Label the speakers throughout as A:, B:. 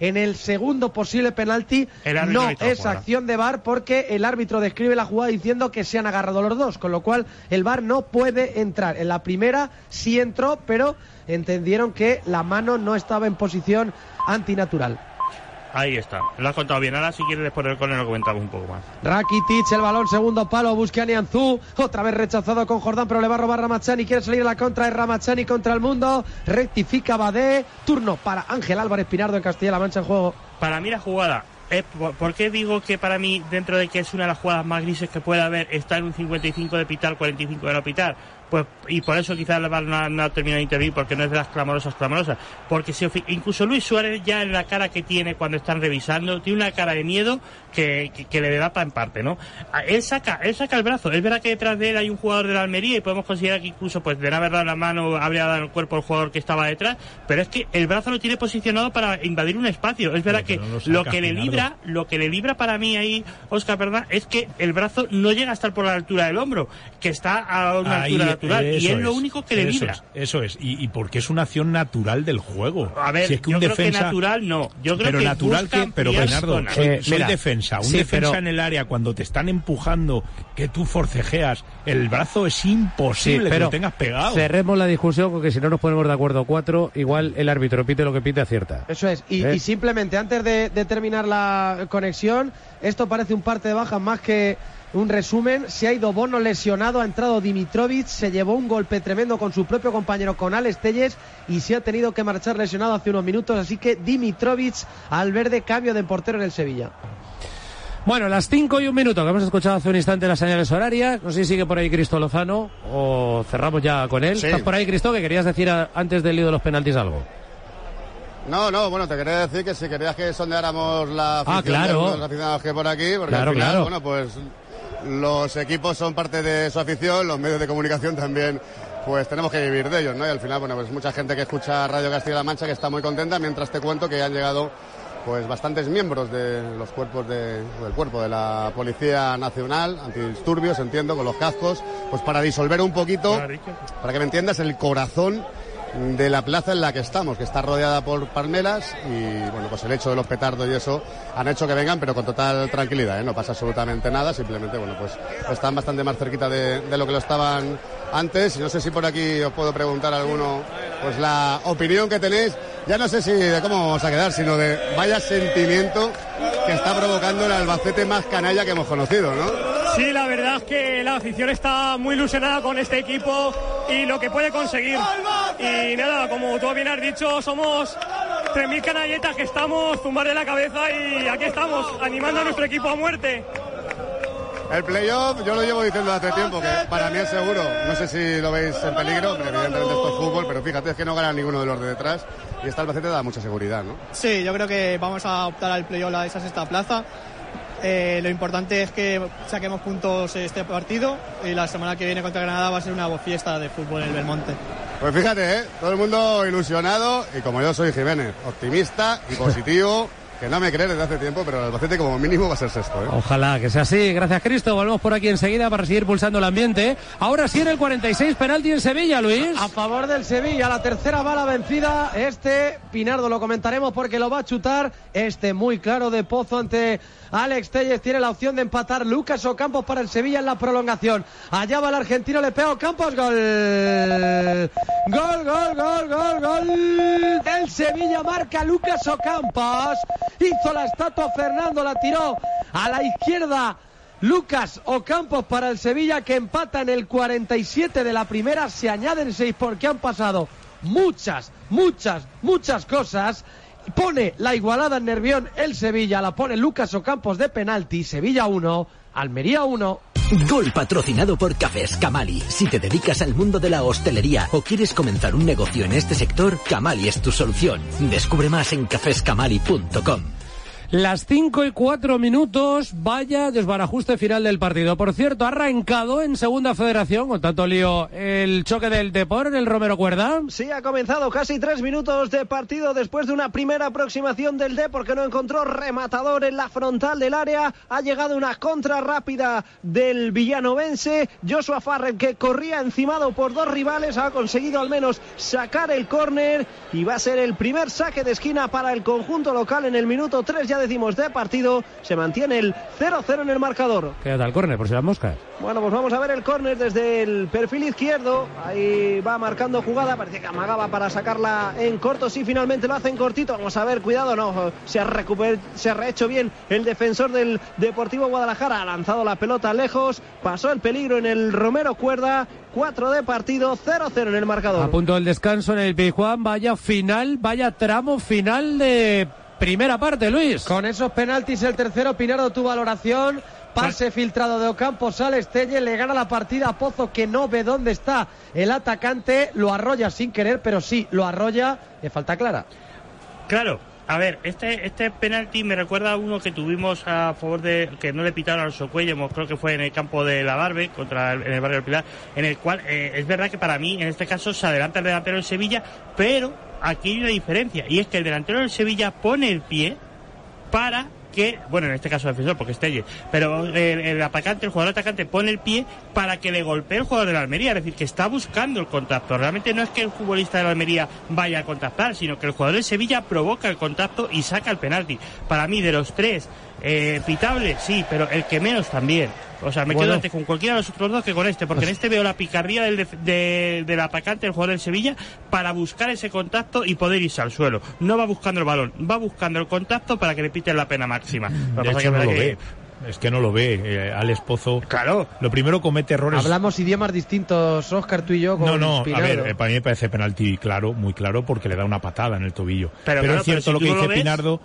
A: en el segundo posible penalti no es acción de VAR porque el árbitro describe la jugada diciendo que se han agarrado los dos, con lo cual el VAR no puede entrar. En la primera sí entró, pero entendieron que la mano no estaba en posición antinatural.
B: Ahí está, lo has contado bien. Ahora si quieres después del córner lo comentamos un poco más.
A: Rakitic, el balón, segundo palo, busca a Nianzú, otra vez rechazado con Jordán, pero le va a robar Ramachani, quiere salir a la contra de Ramachani contra el mundo, rectifica Badé, turno para Ángel Álvarez Pinardo en Castilla-La Mancha en juego.
B: Para mí la jugada eh, ¿Por qué digo que para mí, dentro de que es una de las jugadas más grises que puede haber, está en un 55 de pitar, 45 de no pitar? Pues y por eso quizás el no, ha terminado de intervenir porque no es de las clamorosas clamorosas. Porque si, incluso Luis Suárez ya en la cara que tiene cuando están revisando tiene una cara de miedo que, que, le da en parte no él saca él saca el brazo. Es verdad que detrás de él hay un jugador de la Almería y podemos considerar que incluso pues de no haber dado la mano habría dado el cuerpo el jugador que estaba detrás pero es que el brazo lo tiene posicionado para invadir un espacio. Es verdad que lo, que le libra lo que le libra para mí ahí Oscar verdad es que el brazo no llega a estar por la altura del hombro que está a una altura y es lo único que le libra.
C: eso es, y, porque es una acción natural del juego.
B: A ver, yo creo que natural no. Yo creo
C: pero
B: que
C: natural que, pero Bernardo, soy, defensa. Un defensa en el área cuando te están empujando, que tú forcejeas, el brazo es imposible que lo tengas pegado.
D: Cerremos la discusión porque si no nos ponemos de acuerdo cuatro, igual el árbitro pite lo que pite acierta.
A: Eso es. Y, ¿Eh? simplemente antes de, de terminar la conexión, esto parece un parte de baja más que un resumen, se ha ido Bono lesionado, ha entrado Dimitrovic, se llevó un golpe tremendo con su propio compañero con Alex Telles y se ha tenido que marchar lesionado hace unos minutos, así que Dimitrovic al verde cambio de portero en el Sevilla.
D: Bueno, las 5 y un minuto que hemos escuchado hace un instante las señales horarias. No sé si sigue por ahí Cristo Lozano o cerramos ya con él. ¿Estás por ahí, Cristo? Que querías decir antes del lío de los penaltis algo.
E: No, no, bueno, te quería decir que si querías que sondeáramos la
D: ah, claro.
E: de los aficionados que por aquí, porque al final, bueno, pues los equipos son parte de su afición, los medios de comunicación también pues tenemos que vivir de ellos, ¿no? Y al final, bueno, pues mucha gente que escucha Radio Castilla-La Mancha que está muy contenta, mientras te cuento que han llegado pues bastantes miembros de los cuerpos de, del cuerpo de la Policía Nacional, antidisturbios, entiendo, con los cascos, pues para disolver un poquito, para que me entiendas, el corazón de la plaza en la que estamos, que está rodeada por palmeras y bueno, pues el hecho de los petardos y eso han hecho que vengan, pero con total tranquilidad, ¿eh? no pasa absolutamente nada, simplemente bueno, pues están bastante más cerquita de, de, lo que lo estaban antes y no sé si por aquí os puedo preguntar a alguno pues la opinión que tenéis, ya no sé si de cómo vamos a quedar, sino de vaya sentimiento que está provocando el Albacete más canalla que hemos conocido, ¿no?
F: Sí, la verdad es que la afición está muy ilusionada con este equipo y lo que puede conseguir. Y nada, como tú bien has dicho, somos 3.000 canalletas que estamos tumbar de la cabeza y aquí estamos, animando a nuestro equipo a muerte.
E: El playoff, yo lo llevo diciendo hace tiempo, que para mí es seguro. No sé si lo veis en peligro, evidentemente esto es fútbol, pero fíjate, es que no gana ninguno de los de detrás y esta Albacete da mucha seguridad, ¿no?
F: Sí, yo creo que vamos a optar al playoff a esa sexta plaza. Eh, lo importante es que saquemos puntos este partido y la semana que viene contra Granada va a ser una fiesta de fútbol en el Belmonte.
E: Pues fíjate, ¿eh? todo el mundo ilusionado y como yo soy Jiménez, optimista y positivo. Que no me cree desde hace tiempo, pero el Albacete como mínimo va a ser sexto. ¿eh?
D: Ojalá que sea así. Gracias, Cristo. Volvemos por aquí enseguida para seguir pulsando el ambiente. Ahora sí en el 46, penalti en Sevilla, Luis.
A: A favor del Sevilla, la tercera bala vencida. Este, Pinardo, lo comentaremos porque lo va a chutar. Este muy claro de Pozo ante Alex Telles. Tiene la opción de empatar Lucas Ocampos para el Sevilla en la prolongación. Allá va el argentino, le pega Ocampos. Gol. Gol, gol, gol, gol, gol. Del Sevilla marca Lucas Ocampos hizo la estatua Fernando, la tiró a la izquierda. Lucas Ocampos para el Sevilla que empata en el 47 de la primera, se añaden seis porque han pasado muchas, muchas, muchas cosas. Pone la igualada en Nervión el Sevilla, la pone Lucas Ocampos de penalti, Sevilla 1, Almería 1.
G: Gol patrocinado por Cafés Camali. Si te dedicas al mundo de la hostelería o quieres comenzar un negocio en este sector, Camali es tu solución. Descubre más en caféscamali.com.
D: Las 5 y 4 minutos, vaya desbarajuste final del partido. Por cierto, ha arrancado en segunda federación, con tanto lío, el choque del Depor en el Romero Cuerda.
A: Sí, ha comenzado casi tres minutos de partido después de una primera aproximación del Depor que no encontró rematador en la frontal del área. Ha llegado una contra rápida del villanovense. Joshua Farrell, que corría encimado por dos rivales, ha conseguido al menos sacar el córner y va a ser el primer saque de esquina para el conjunto local en el minuto 3 ya decimos, de partido. Se mantiene el 0-0 en el marcador.
D: Queda el córner, por si las moscas.
A: Bueno, pues vamos a ver el córner desde el perfil izquierdo. Ahí va marcando jugada. Parece que amagaba para sacarla en corto. Sí, finalmente lo hace en cortito. Vamos a ver, cuidado, no. Se ha, se ha rehecho bien el defensor del Deportivo Guadalajara. Ha lanzado la pelota lejos. Pasó el peligro en el Romero Cuerda. 4 de partido, 0-0 en el marcador.
D: A punto del descanso en el Pijuán. Vaya final, vaya tramo final de primera parte, Luis.
A: Con esos penaltis, el tercero, Pinardo, tu valoración. Pase filtrado de Ocampo, sale Estelle, le gana la partida a Pozo que no ve dónde está el atacante, lo arrolla sin querer, pero sí, lo arrolla, le falta clara.
B: Claro, a ver, este este penalti me recuerda a uno que tuvimos a favor de que no le pitaron al Socuello, creo que fue en el campo de la Barbe contra el, en el barrio del Pilar, en el cual eh, es verdad que para mí en este caso se adelanta el delantero en Sevilla, pero aquí hay una diferencia y es que el delantero del Sevilla pone el pie para que, bueno, en este caso el defensor, porque es Telle, pero el, atacante, el jugador atacante pone el pie para que le golpee el jugador de la Almería, es decir, que está buscando el contacto. Realmente no es que el futbolista de la Almería vaya a contactar, sino que el jugador de Sevilla provoca el contacto y saca el penalti. Para mí, de los tres, eh, pitable, sí, pero el que menos también. O sea, me quedo antes con cualquiera de los otros dos que con este, porque en este veo la picardía del, del atacante, el jugador del Sevilla, para buscar ese contacto y poder irse al suelo. No va buscando el balón, va buscando el contacto para que le piten la pena máxima.
C: Es que no lo ve, eh, al esposo
B: Claro.
C: Lo primero comete errores.
A: Hablamos idiomas distintos, Oscar, tú y yo.
C: no, no, a ver, eh, para mí me parece penalti claro, muy claro, porque le da una patada en el tobillo. Pero, es cierto lo que dice Pinardo,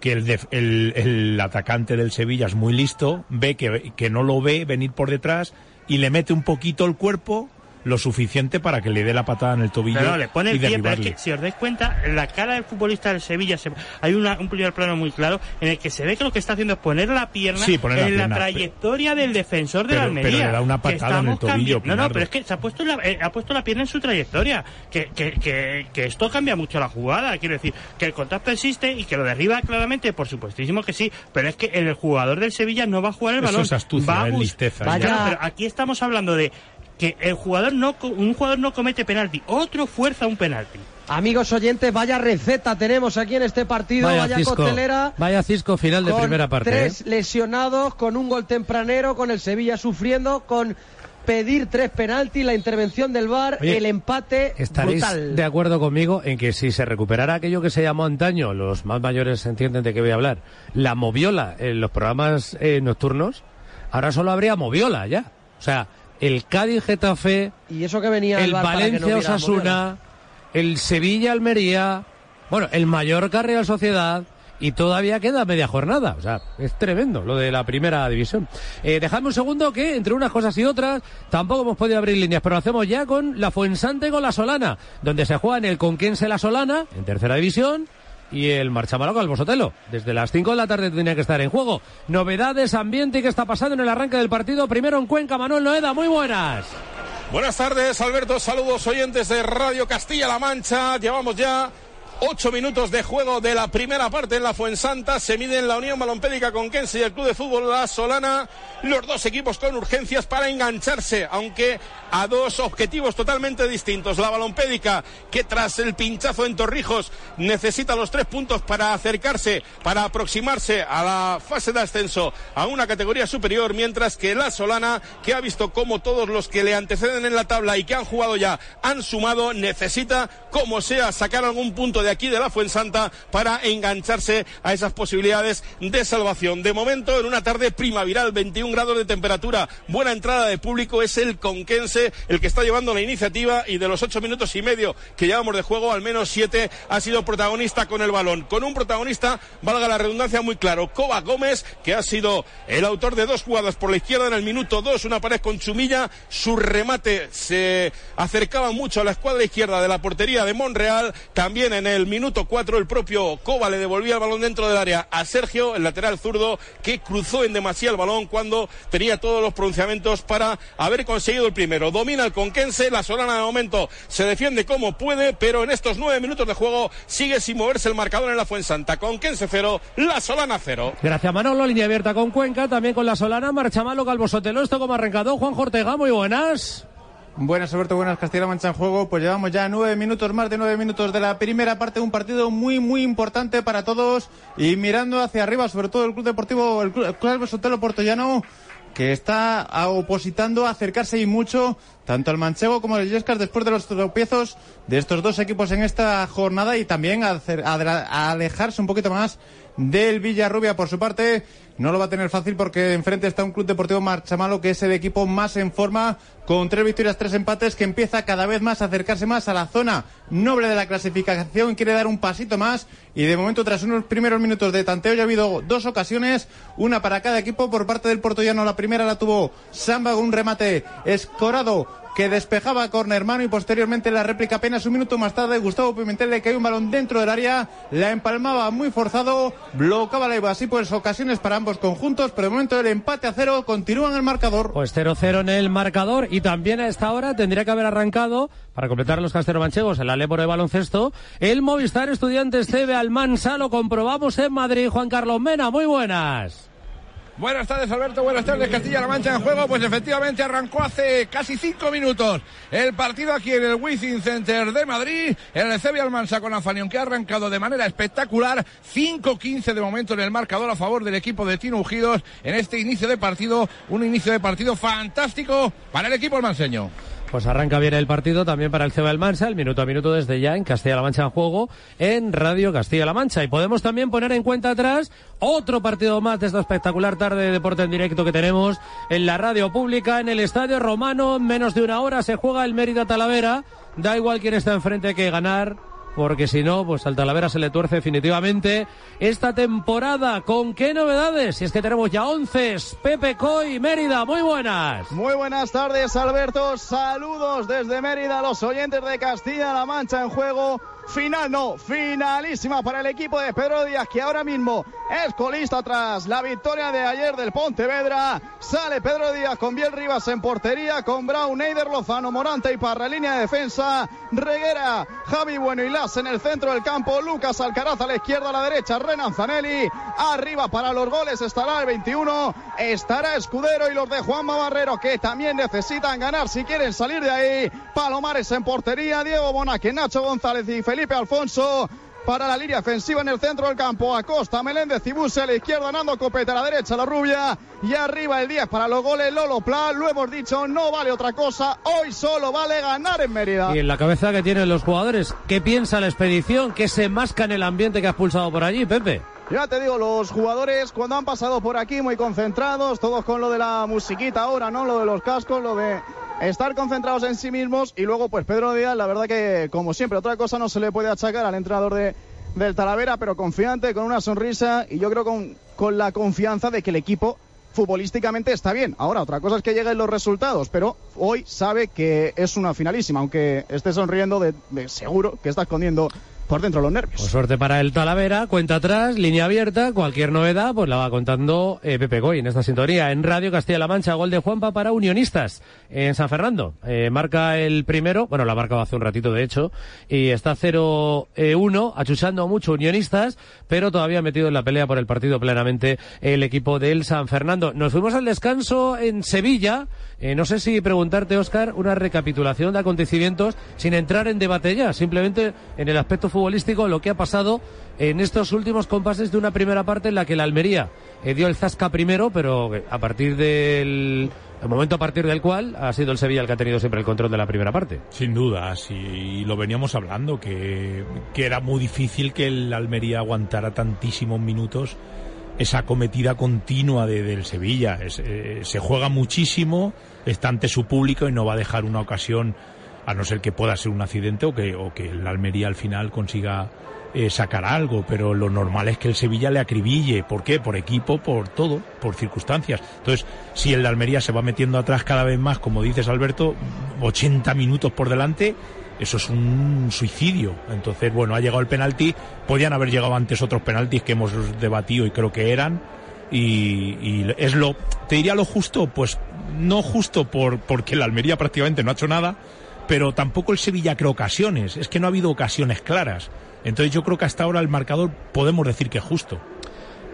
C: que el, el, atacante del Sevilla es muy listo, ve que, que no lo ve venir por detrás y le mete un poquito el cuerpo lo suficiente para que le dé la patada en el tobillo.
B: No, le pone el pie, pero es que si os dais cuenta, la cara del futbolista del Sevilla, hay un primer plano muy claro en el que se ve que lo que está haciendo es poner la pierna en la, trayectoria del defensor de la Almería.
C: Pero le da una patada en el tobillo.
B: No, no, pero es que se ha puesto la, eh, ha puesto la pierna en su trayectoria. Que, que, que, que, esto cambia mucho la jugada. Quiero decir, que el contacto existe y que lo derriba claramente, por supuestísimo que sí, pero es que el jugador del Sevilla no va a jugar el balón.
C: Eso es astucia, va listeza.
B: pero aquí estamos hablando de que el jugador no un jugador no comete penalti, otro fuerza un penalti.
A: Amigos oyentes, vaya receta tenemos aquí en este partido, vaya, vaya cisco,
D: Vaya cisco final de primera parte.
A: Tres
D: ¿eh?
A: lesionados, con un gol tempranero, con el Sevilla sufriendo, con pedir tres penaltis, la intervención del VAR, el empate
D: ¿estaréis de acuerdo conmigo en que si se recuperara aquello que se llamó antaño, los más mayores entienden de qué voy a hablar, la moviola en los programas eh, nocturnos, ahora solo habría moviola ya. O sea, el Cádiz Getafe,
A: y eso que venía
D: el Valencia Osasuna, el Sevilla Almería, bueno, el Mallorca Real Sociedad y todavía queda media jornada. O sea, es tremendo lo de la primera división. Eh, dejadme un segundo que entre unas cosas y otras tampoco hemos podido abrir líneas, pero lo hacemos ya con la Fuensante con la Solana, donde se juega en el Conquense la Solana, en tercera división y el Marchamaloco al Bosotelo. Desde las 5 de la tarde tiene que estar en juego. Novedades, ambiente y qué está pasando en el arranque del partido. Primero en Cuenca, Manuel Noeda, muy buenas.
H: Buenas tardes, Alberto. Saludos oyentes de Radio Castilla-La Mancha. Llevamos ya Ocho minutos de juego de la primera parte en la Fuensanta. Se miden la Unión Balompédica con Kense y el Club de Fútbol La Solana. Los dos equipos con urgencias para engancharse, aunque a dos objetivos totalmente distintos. La Balompédica, que tras el pinchazo en Torrijos necesita los tres puntos para acercarse, para aproximarse a la fase de ascenso a una categoría superior, mientras que La Solana, que ha visto cómo todos los que le anteceden en la tabla y que han jugado ya han sumado, necesita, como sea, sacar algún punto de aquí de la Fuensanta para engancharse a esas posibilidades de salvación. De momento, en una tarde primaveral, 21 grados de temperatura, buena entrada de público, es el Conquense el que está llevando la iniciativa y de los ocho minutos y medio que llevamos de juego, al menos siete ha sido protagonista con el balón. Con un protagonista, valga la redundancia, muy claro, Coba Gómez, que ha sido el autor de dos jugadas por la izquierda en el minuto dos, una pared con Chumilla, su remate se acercaba mucho a la escuadra izquierda de la portería de Monreal, también en el el minuto 4 el propio Coba le devolvía el balón dentro del área a Sergio, el lateral zurdo, que cruzó en demasía el balón cuando tenía todos los pronunciamientos para haber conseguido el primero. Domina el Conquense, la Solana de momento se defiende como puede, pero en estos nueve minutos de juego sigue sin moverse el marcador en la Fuensanta. Conquense cero, la Solana cero.
D: Gracias Manolo, línea abierta con Cuenca, también con la Solana, marcha malo Calvo Sotelo, esto como arrancado Juan Jortega, muy buenas.
I: Buenas, Alberto, buenas, Castilla Mancha en juego. Pues llevamos ya nueve minutos, más de nueve minutos de la primera parte, un partido muy, muy importante para todos. Y mirando hacia arriba, sobre todo el Club Deportivo, el Club, el Club Sotelo Portollano, que está opositando a acercarse y mucho tanto al Manchego como al Yescas después de los tropiezos de estos dos equipos en esta jornada y también a alejarse un poquito más del Villarrubia. Por su parte no lo va a tener fácil porque enfrente está un Club Deportivo Marchamalo que es el equipo más en forma con tres victorias, tres empates que empieza cada vez más a acercarse más a la zona noble de la clasificación, quiere dar un pasito más y de momento tras unos primeros minutos de tanteo ya ha habido dos ocasiones, una para cada equipo por parte del portollano, la primera la tuvo Samba un remate escorado que despejaba a Cornermano y posteriormente la réplica apenas un minuto más tarde Gustavo Pimentel le cae un balón dentro del área, la empalmaba muy forzado, bloqueaba la IVA así pues ocasiones para ambos conjuntos, pero de momento el empate a cero continúa en el marcador.
D: Pues 0-0 en el marcador y también a esta hora tendría que haber arrancado para completar los casteromanchegos en la Leporo de baloncesto el Movistar Estudiantes CB Almansa, lo comprobamos en Madrid, Juan Carlos Mena, muy buenas.
J: Buenas tardes, Alberto. Buenas tardes, Castilla-La Mancha en juego. Pues efectivamente arrancó hace casi cinco minutos el partido aquí en el Wizzing Center de Madrid. El CB Almansa con Afanión, que ha arrancado de manera espectacular. 5-15 de momento en el marcador a favor del equipo de Tino Ujidos en este inicio de partido. Un inicio de partido fantástico para el equipo almanseño.
D: Pues arranca bien el partido también para el CEBA del Mancha, el minuto a minuto desde ya en Castilla-La Mancha en juego, en Radio Castilla-La Mancha. Y podemos también poner en cuenta atrás otro partido más de esta espectacular tarde de deporte en directo que tenemos en la radio pública, en el Estadio Romano. En menos de una hora se juega el Mérida Talavera. Da igual quién está enfrente que ganar porque si no, pues al Talavera se le tuerce definitivamente esta temporada. ¿Con qué novedades? Si es que tenemos ya once. Pepe Coy, Mérida, muy buenas.
K: Muy buenas tardes, Alberto. Saludos desde Mérida los oyentes de Castilla-La Mancha en juego final, no, finalísima para el equipo de Pedro Díaz, que ahora mismo es colista tras la victoria de ayer del Pontevedra. Sale Pedro Díaz con Biel Rivas en portería, con Brown, Eider Lozano, Morante y Parra, línea de defensa. Reguera, Javi Bueno y Las en el centro del campo, Lucas Alcaraz a la izquierda, a la derecha, Renan Zanelli. Arriba para los goles estará el 21, estará Escudero y los de Juanma Barrero, que también necesitan ganar si quieren salir de ahí. Palomares en portería, Diego Bonaque, Nacho González y Felipe Felipe Alfonso para la línea ofensiva en el centro del campo. Acosta, Meléndez y a la izquierda, Nando Copete a la derecha, la rubia. Y arriba el 10 para los goles, Lolo Plan. Lo hemos dicho, no vale otra cosa. Hoy solo vale ganar en Mérida.
D: Y en la cabeza que tienen los jugadores, ¿qué piensa la expedición? ¿Qué se masca en el ambiente que has pulsado por allí, Pepe?
K: Ya te digo, los jugadores cuando han pasado por aquí muy concentrados, todos con lo de la musiquita ahora, ¿no? Lo de los cascos, lo de estar concentrados en sí mismos y luego pues Pedro Díaz, la verdad que como siempre, otra cosa no se le puede achacar al entrenador de, del Talavera, pero confiante, con una sonrisa y yo creo con, con la confianza de que el equipo futbolísticamente está bien. Ahora, otra cosa es que lleguen los resultados, pero hoy sabe que es una finalísima, aunque esté sonriendo de, de seguro que está escondiendo por dentro los nervios.
D: Por suerte para el Talavera, cuenta atrás, línea abierta, cualquier novedad, pues la va contando eh, Pepe Goy en esta sintonía. En Radio Castilla-La Mancha, gol de Juanpa para Unionistas en San Fernando. Eh, marca el primero, bueno, la ha marcado hace un ratito de hecho, y está 0-1, eh, achuchando mucho Unionistas, pero todavía metido en la pelea por el partido plenamente el equipo del San Fernando. Nos fuimos al descanso en Sevilla. Eh, no sé si preguntarte, Oscar, una recapitulación de acontecimientos sin entrar en debate ya, simplemente en el aspecto futbolístico, lo que ha pasado en estos últimos compases de una primera parte en la que la Almería eh, dio el zasca primero, pero a partir del el momento a partir del cual ha sido el Sevilla el que ha tenido siempre el control de la primera parte.
C: Sin duda, sí, lo veníamos hablando, que, que era muy difícil que el Almería aguantara tantísimos minutos esa cometida continua de, del Sevilla. Eh, se juega muchísimo, está ante su público y no va a dejar una ocasión, a no ser que pueda ser un accidente o que, o que el Almería al final consiga eh, sacar algo, pero lo normal es que el Sevilla le acribille. ¿Por qué? Por equipo, por todo, por circunstancias. Entonces, si el Almería se va metiendo atrás cada vez más, como dices Alberto, 80 minutos por delante, eso es un suicidio. Entonces, bueno, ha llegado el penalti, podían haber llegado antes otros penaltis que hemos debatido y creo que eran. Y, es lo, te diría lo justo, pues no justo por, porque la Almería prácticamente no ha hecho nada, pero tampoco el Sevilla cree ocasiones, es que no ha habido ocasiones claras. Entonces yo creo que hasta ahora el marcador podemos decir que es justo.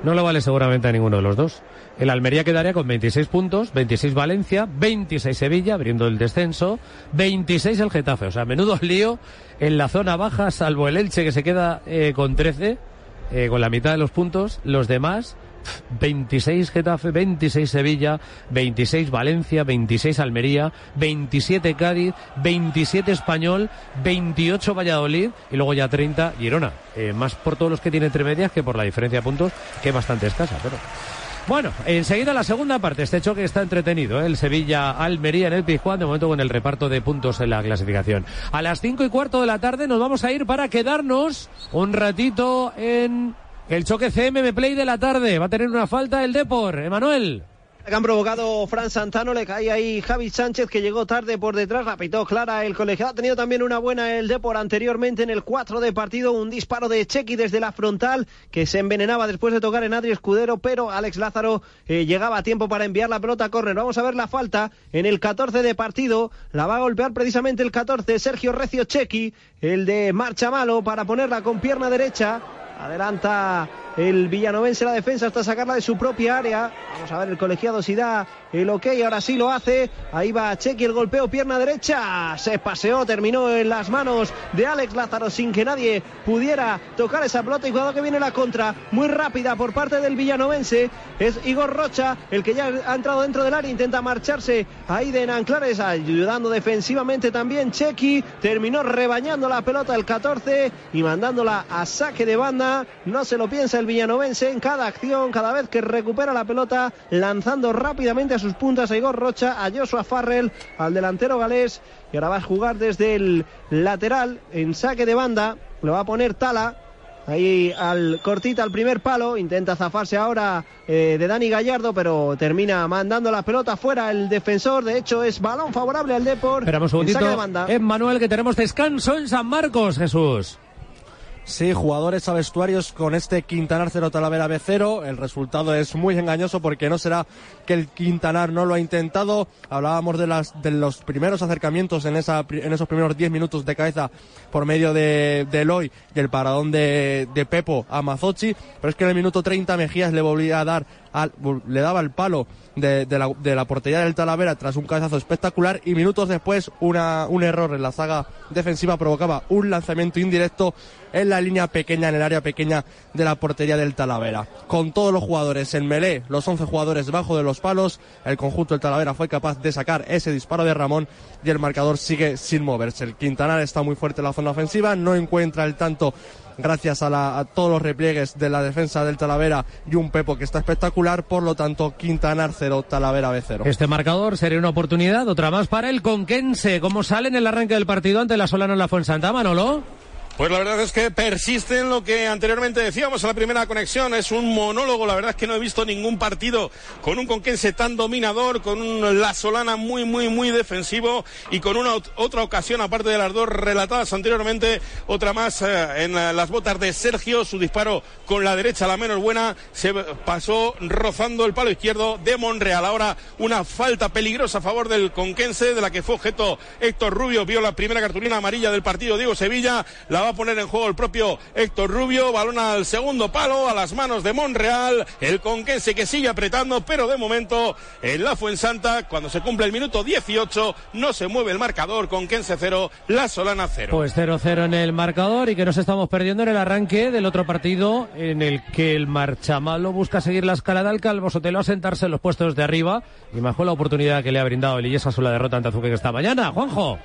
D: No lo vale seguramente a ninguno de los dos. El Almería quedaría con 26 puntos, 26 Valencia, 26 Sevilla, abriendo el descenso, 26 el Getafe. O sea, menudo lío en la zona baja, salvo el Elche que se queda eh, con 13, eh, con la mitad de los puntos. Los demás, 26 Getafe, 26 Sevilla, 26 Valencia, 26 Almería, 27 Cádiz, 27 Español, 28 Valladolid y luego ya 30 Girona. Eh, más por todos los que tiene entre medias que por la diferencia de puntos, que es bastante escasa. Pero... Bueno, enseguida la segunda parte. Este choque está entretenido. ¿eh? El Sevilla-Almería en el Pizjuán, de momento con el reparto de puntos en la clasificación. A las cinco y cuarto de la tarde nos vamos a ir para quedarnos un ratito en el choque CMM Play de la tarde. Va a tener una falta el Depor. Emanuel
L: que han provocado Fran Santano, le cae ahí Javi Sánchez que llegó tarde por detrás, la pitó clara el colegiado. Ha tenido también una buena el Depor anteriormente en el 4 de partido, un disparo de Chequi desde la frontal que se envenenaba después de tocar en Adri Escudero, pero Alex Lázaro eh, llegaba a tiempo para enviar la pelota a córner. Vamos a ver la falta en el 14 de partido, la va a golpear precisamente el 14 Sergio Recio Chequi, el de marcha malo para ponerla con pierna derecha. Adelanta el villanovense la defensa hasta sacarla de su propia área. Vamos a ver el colegiado si da el ok, ahora sí lo hace. Ahí va Chequi el golpeo, pierna derecha. Se paseó, terminó en las manos de Alex Lázaro sin que nadie pudiera tocar esa pelota. Y cuidado que viene la contra, muy rápida por parte del villanovense. Es Igor Rocha, el que ya ha entrado dentro del área, intenta marcharse ahí de Nanclares, ayudando defensivamente también Chequi. Terminó rebañando la pelota el 14 y mandándola a saque de banda. No se lo piensa el villanovense en cada acción, cada vez que recupera la pelota, lanzando rápidamente a sus puntas a Igor Rocha, a Joshua Farrell, al delantero galés, y ahora va a jugar desde el lateral en saque de banda, lo va a poner Tala. Ahí al cortita al primer palo, intenta zafarse ahora eh, de Dani Gallardo, pero termina mandando la pelota fuera el defensor. De hecho, es balón favorable al Depor.
D: Esperamos un segundito. Es Manuel que tenemos descanso en San Marcos, Jesús.
M: Sí, jugadores a vestuarios con este Quintanar 0 Talavera B0. El resultado es muy engañoso porque no será que el Quintanar no lo ha intentado. Hablábamos de, las, de los primeros acercamientos en, esa, en esos primeros 10 minutos de cabeza por medio de, de Eloy y el paradón de, de Pepo a Mazochi. Pero es que en el minuto 30 Mejías le volvía a dar le daba el palo de, la, de, la, portería del Talavera tras un cabezazo espectacular y minutos después una, un error en la saga defensiva provocaba un lanzamiento indirecto en la línea pequeña, en el área pequeña de la portería del Talavera. Con todos los jugadores en melé, los 11 jugadores debajo de los palos, el conjunto del Talavera fue capaz de sacar ese disparo de Ramón y el marcador sigue sin moverse. El Quintanar está muy fuerte en la zona ofensiva, no encuentra el tanto gracias a, todos los repliegues de la defensa del Talavera y un Pepo que está espectacular, por lo tanto Quintanar 0, Talavera B 0.
D: Este marcador sería una oportunidad, otra más para el Conquense. ¿Cómo sale en el arranque del partido ante la Solana en la Fuensanta, Manolo?
H: Pues la verdad es que persiste en lo que anteriormente decíamos en la primera conexión. Es un monólogo. La verdad es que no he visto ningún partido con un conquense tan dominador, con un La Solana muy, muy, muy defensivo y con una otra ocasión, aparte de las dos relatadas anteriormente, otra más eh, en las botas de Sergio. Su disparo con la derecha, la menos buena, se pasó rozando el palo izquierdo de Monreal. Ahora una falta peligrosa a favor del conquense, de la que fue objeto Héctor Rubio. Vio la primera cartulina amarilla del partido Diego Sevilla. La va a poner en juego el propio Héctor Rubio. Balón al segundo palo, a las manos de Monreal. El conquense que sigue apretando, pero de momento en la Fuensanta, cuando se cumple el minuto 18, no se mueve el marcador. Conquense 0, La Solana 0.
D: Pues 0-0 en el marcador y que nos estamos perdiendo en el arranque del otro partido en el que el Marchamalo busca seguir la escalada al Calvo Sotelo a sentarse en los puestos de arriba y mejor la oportunidad que le ha brindado el Illesa sobre la derrota ante Azuque que esta mañana. Juanjo.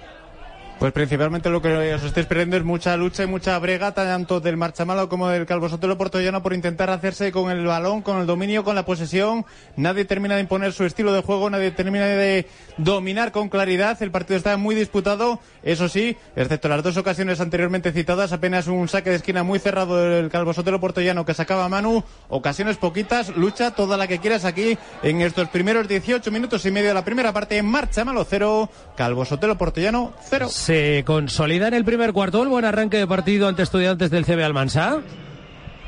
I: Pues principalmente lo que os estáis perdiendo es mucha lucha y mucha brega, tanto del Marchamalo como del Calvo Sotelo Portollano, por intentar hacerse con el balón, con el dominio, con la posesión. Nadie termina de imponer su estilo de juego, nadie termina de dominar con claridad. El partido está muy disputado, eso sí, excepto las dos ocasiones anteriormente citadas, apenas un saque de esquina muy cerrado del Calvo Sotelo Portollano que sacaba Manu. Ocasiones poquitas, lucha toda la que quieras aquí en estos primeros 18 minutos y medio de la primera parte. Marchamalo cero, Calvo Sotelo Portollano cero.
D: ¿Se consolida en el primer cuarto el buen arranque de partido ante estudiantes del CB Almansa?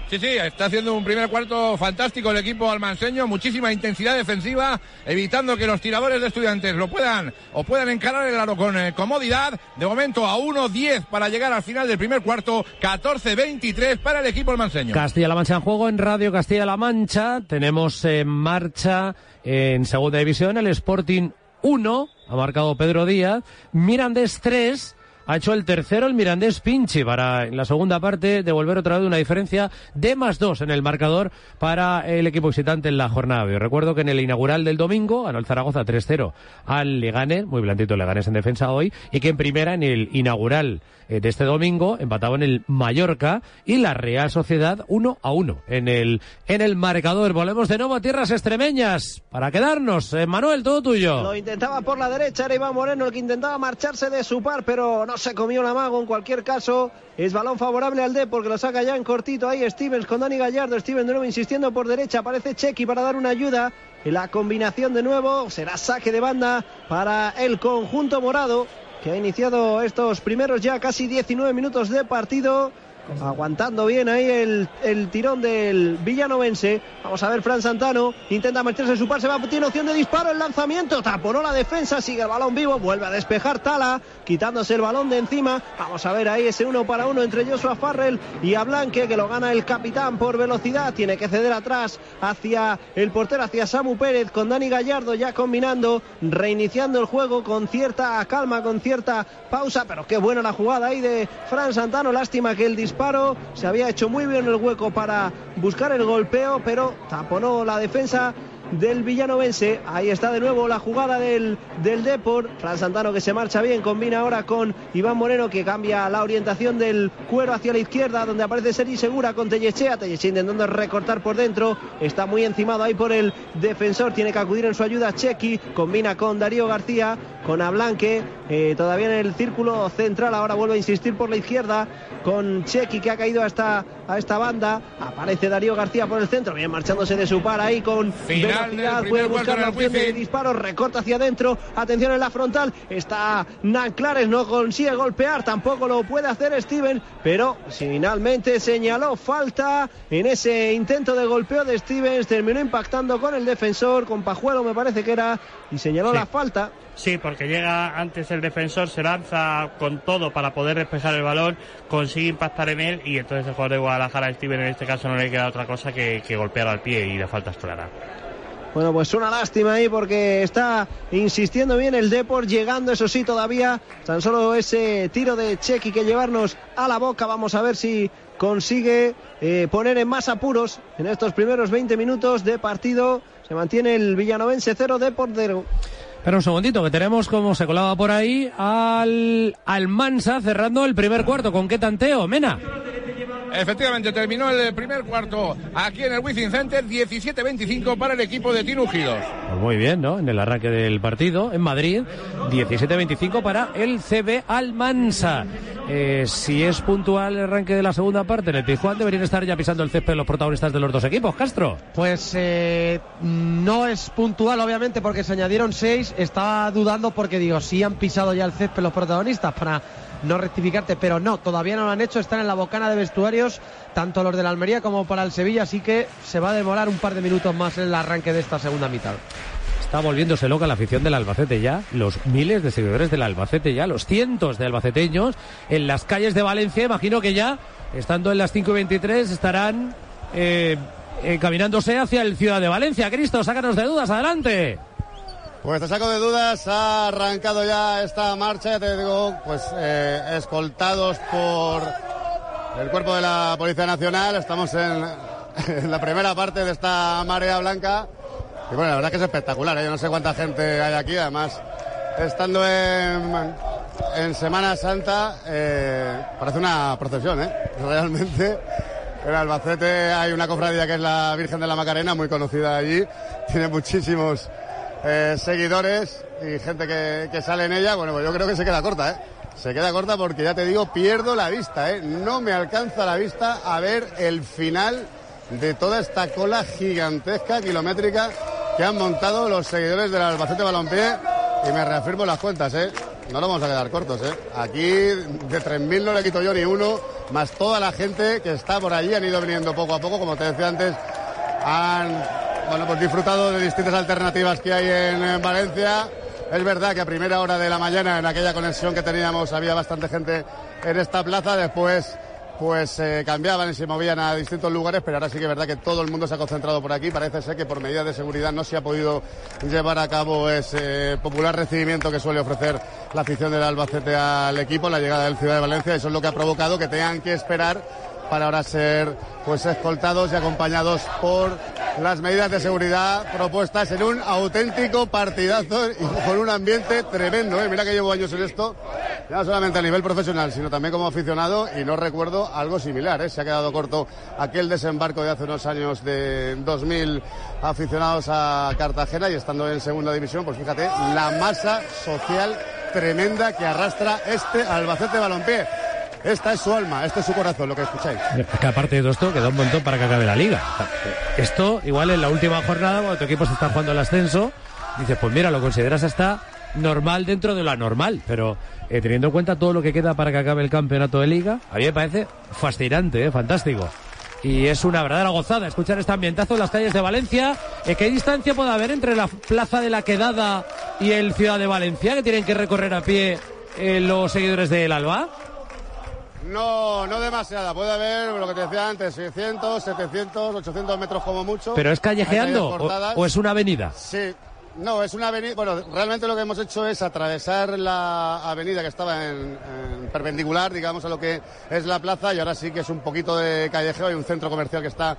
J: Sí, sí, está haciendo un primer cuarto fantástico el equipo almanseño, muchísima intensidad defensiva, evitando que los tiradores de estudiantes lo puedan o puedan encarar el aro con eh, comodidad. De momento a 1-10 para llegar al final del primer cuarto, 14-23 para el equipo almanseño.
D: Castilla-La Mancha en juego en Radio Castilla-La Mancha. Tenemos en marcha en segunda división el Sporting 1, ha marcado Pedro Díaz, Mirandés 3, ha hecho el tercero el Mirandés Pinchi para en la segunda parte devolver otra vez una diferencia de más dos en el marcador para el equipo visitante en la jornada. Yo recuerdo que en el inaugural del domingo ganó el Zaragoza 3-0 al Leganés, muy blandito Leganés en defensa hoy, y que en primera en el inaugural eh, de este domingo empataba en el Mallorca y la Real Sociedad 1 a 1 en el en el marcador. Volvemos de nuevo a tierras extremeñas para quedarnos. Eh, Manuel, todo tuyo.
L: Lo intentaba por la derecha, era Iván Moreno el que intentaba marcharse de su par, pero no se comió la mago en cualquier caso. Es balón favorable al D porque lo saca ya en cortito. Ahí Stevens con Dani Gallardo. Stevens de nuevo insistiendo por derecha. Aparece Chequi para dar una ayuda. La combinación de nuevo será saque de banda para el conjunto morado que ha iniciado estos primeros ya casi 19 minutos de partido. Aguantando bien ahí el, el, tirón del villanovense. Vamos a ver, Fran Santano intenta meterse en su par, se va, tiene opción de disparo, el lanzamiento, taponó la defensa, sigue el balón vivo, vuelve a despejar Tala, quitándose el balón de encima. Vamos a ver ahí ese uno para uno entre Joshua Farrell y Ablanque, que lo gana el capitán por velocidad, tiene que ceder atrás hacia el portero, hacia Samu Pérez, con Dani Gallardo ya combinando, reiniciando el juego con cierta calma, con cierta pausa, pero qué buena la jugada ahí de Fran Santano, lástima que el disparo se había hecho muy bien el hueco para buscar el golpeo, pero taponó la defensa del villanovense. Ahí está de nuevo la jugada del, del Depor. Fran Santano que se marcha bien, combina ahora con Iván Moreno que cambia la orientación del cuero hacia la izquierda, donde aparece Seri Segura con Tellechea. Tellechea intentando recortar por dentro. Está muy encimado ahí por el defensor. Tiene que acudir en su ayuda Chequi. Combina con Darío García, con Ablanque. Eh, todavía en el círculo central. Ahora vuelve a insistir por la izquierda con Chequi que ha caído a esta, a esta banda. Aparece Darío García por el centro. Bien marchándose de su par ahí con puede buscar la opción de disparo, recorta hacia adentro, atención en la frontal, está Nanclares, no consigue golpear, tampoco lo puede hacer Steven, pero finalmente señaló falta en ese intento de golpeo de Stevens, terminó impactando con el defensor, con Pajuelo me parece que era, y señaló la falta.
B: Sí, porque llega antes el defensor, se lanza con todo para poder despejar el balón, consigue impactar en él y entonces el jugador de Guadalajara, Steven, en este caso no le queda otra cosa que, que golpear al pie y la falta es clara.
L: Bueno, pues una lástima ahí porque está insistiendo bien el Deport, llegando eso sí todavía tan solo ese tiro de Chequi que llevarnos a la boca. Vamos a ver si consigue eh, poner en más apuros en estos primeros 20 minutos de partido. Se mantiene el Villanovense 0 Deport 0.
D: Pero un segundito, que tenemos como se colaba por ahí al, al Mansa cerrando el primer cuarto. ¿Con qué tanteo, Mena?
J: Efectivamente, terminó el primer cuarto aquí en el Wizzing Center, 17-25 para el equipo de Tinugidos.
D: Pues muy bien, ¿no? En el arranque del partido en Madrid, 17-25 para el CB Almansa. Eh, si es puntual el arranque de la segunda parte, en el Pizjuán deberían estar ya pisando el césped los protagonistas de los dos equipos, Castro.
L: Pues eh, no es puntual, obviamente, porque se añadieron seis. Estaba dudando porque digo, si han pisado ya el césped los protagonistas para no rectificarte, pero no, todavía no lo han hecho, están en la bocana de vestuarios, tanto los de la Almería como para el Sevilla, así que se va a demorar un par de minutos más en el arranque de esta segunda mitad.
D: Está volviéndose loca la afición del Albacete ya, los miles de seguidores del Albacete ya, los cientos de albaceteños en las calles de Valencia, imagino que ya, estando en las 5 y 23, estarán eh, encaminándose hacia el Ciudad de Valencia. Cristo, sácanos de dudas, adelante.
E: Pues te saco de dudas, ha arrancado ya esta marcha, ya te digo, pues eh, escoltados por el cuerpo de la Policía Nacional, estamos en, la primera parte de esta marea blanca y bueno, la verdad es que es espectacular, ¿eh? yo no sé cuánta gente hay aquí, además estando en, en Semana Santa eh, parece una procesión, ¿eh? realmente. En Albacete hay una cofradía que es la Virgen de la Macarena, muy conocida allí, tiene muchísimos eh, seguidores y gente que, sale en ella, bueno, pues yo creo que se queda corta, ¿eh? Se queda corta porque ya te digo, pierdo la vista, ¿eh? No me alcanza la vista a ver el final de toda esta cola gigantesca, kilométrica, que han montado los seguidores del Albacete Balompié. Y me reafirmo las cuentas, ¿eh? no lo vamos a quedar cortos, ¿eh? Aquí de 3.000 no le quito yo ni uno, más toda la gente que está por allí, han ido viniendo poco a poco, como te decía antes, han bueno, pues disfrutado de distintas alternativas que hay en Valencia. Es verdad que a primera hora de la mañana, en aquella conexión que teníamos, había bastante gente en esta plaza. Después pues se cambiaban y se movían a distintos lugares, pero ahora sí que es verdad que todo el mundo se ha concentrado por aquí. Parece ser que por medidas de seguridad no se ha podido llevar a cabo ese popular recibimiento que suele ofrecer la afición del Albacete al equipo, la llegada del Ciudad de Valencia. Eso es lo que ha provocado que tengan que esperar para ahora ser pues escoltados y acompañados por las medidas de seguridad propuestas en un auténtico partidazo y con un ambiente tremendo. ¿eh? Mira que llevo años en esto, no solamente a nivel profesional, sino también como aficionado y no recuerdo algo similar. ¿eh? Se ha quedado corto aquel desembarco de hace unos años de 2.000 aficionados a Cartagena y estando en segunda división, pues fíjate la masa social tremenda que arrastra este Albacete Balompié. Esta es su alma, este es su corazón, lo que escucháis.
D: Es que aparte de todo esto, queda un montón para que acabe la liga. Esto, igual en la última jornada, cuando tu equipo se está jugando el ascenso, dices, pues mira, lo consideras hasta normal dentro de la normal, pero eh, teniendo en cuenta todo lo que queda para que acabe el campeonato de liga, a mí me parece fascinante, eh, fantástico. Y es una verdadera gozada escuchar este ambientazo en las calles de Valencia. Eh, ¿Qué distancia puede haber entre la plaza de la Quedada y el Ciudad de Valencia, que tienen que recorrer a pie los seguidores del Alba?
E: No, no demasiada. Puede haber, lo que te decía antes, 600, 700, 800 metros como mucho.
D: ¿Pero es callejeando o, es una avenida?
E: Sí. No, es una avenida. Bueno, realmente lo que hemos hecho es atravesar la avenida que estaba en, perpendicular, digamos, a lo que es la plaza y ahora sí que es un poquito de callejeo. Hay un centro comercial que está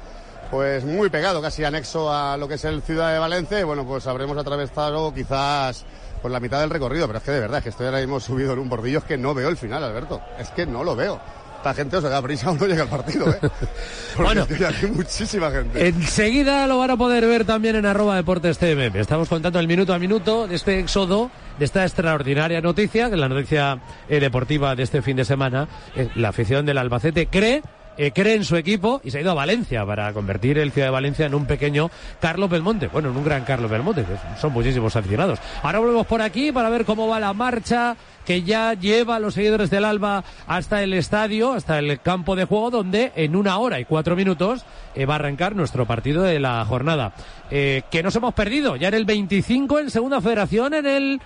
E: pues muy pegado, casi anexo a lo que es el Ciudad de Valencia y bueno, pues habremos atravesado quizás por la mitad del recorrido, pero es que de verdad, es que estoy ahora mismo subido en un bordillo, es que no veo el final, Alberto. Es que no lo veo. Esta gente o se da prisa o no llega al partido, ¿eh? bueno, hay muchísima gente.
D: Enseguida lo van a poder ver también en arroba deportes. Estamos contando el minuto a minuto de este éxodo, de esta extraordinaria noticia, que es la noticia eh, deportiva de este fin de semana. Eh, la afición del Albacete cree eh, cree en su equipo y se ha ido a Valencia para convertir el Ciudad de Valencia en un pequeño Carlos Belmonte. Bueno, en un gran Carlos Belmonte, que son muchísimos aficionados. Ahora volvemos por aquí para ver cómo va la marcha que ya lleva a los seguidores del Alba hasta el estadio, hasta el campo de juego, donde en una hora y cuatro minutos eh, va a arrancar nuestro partido de la jornada. Eh, que nos hemos perdido ya en el 25 en Segunda Federación, en el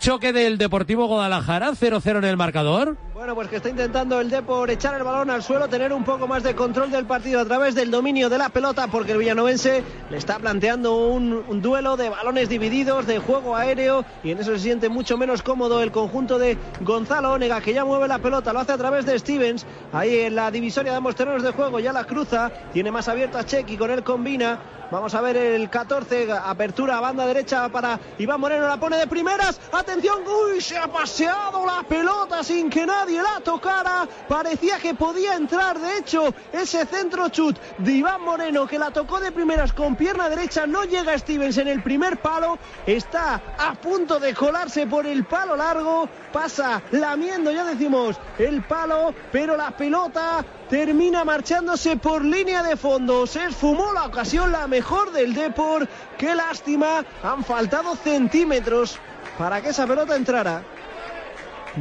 D: choque del Deportivo Guadalajara, 0-0 en el marcador.
L: Bueno, pues que está intentando el Depor echar el balón al suelo, tener un poco más de control del partido a través del dominio de la pelota, porque el villanovense le está planteando un, duelo de balones divididos, de juego aéreo, y en eso se siente mucho menos cómodo el conjunto de Gonzalo Onega, que ya mueve la pelota, lo hace a través de Stevens, ahí en la divisoria de ambos terrenos de juego, ya la cruza, tiene más abierto a Chequi, con él combina, Vamos a ver el 14, apertura a banda derecha para Iván Moreno, la pone de primeras. Atención, uy, se ha paseado la pelota sin que nadie la tocara. Parecía que podía entrar, de hecho, ese centro chut de Iván Moreno que la tocó de primeras con pierna derecha. No llega Stevens en el primer palo, está a punto de colarse por el palo largo. Pasa lamiendo, ya decimos, el palo, pero la pelota termina marchándose por línea de fondo. Se esfumó la ocasión, la mejor del Depor. Qué lástima, han faltado centímetros para que esa pelota entrara.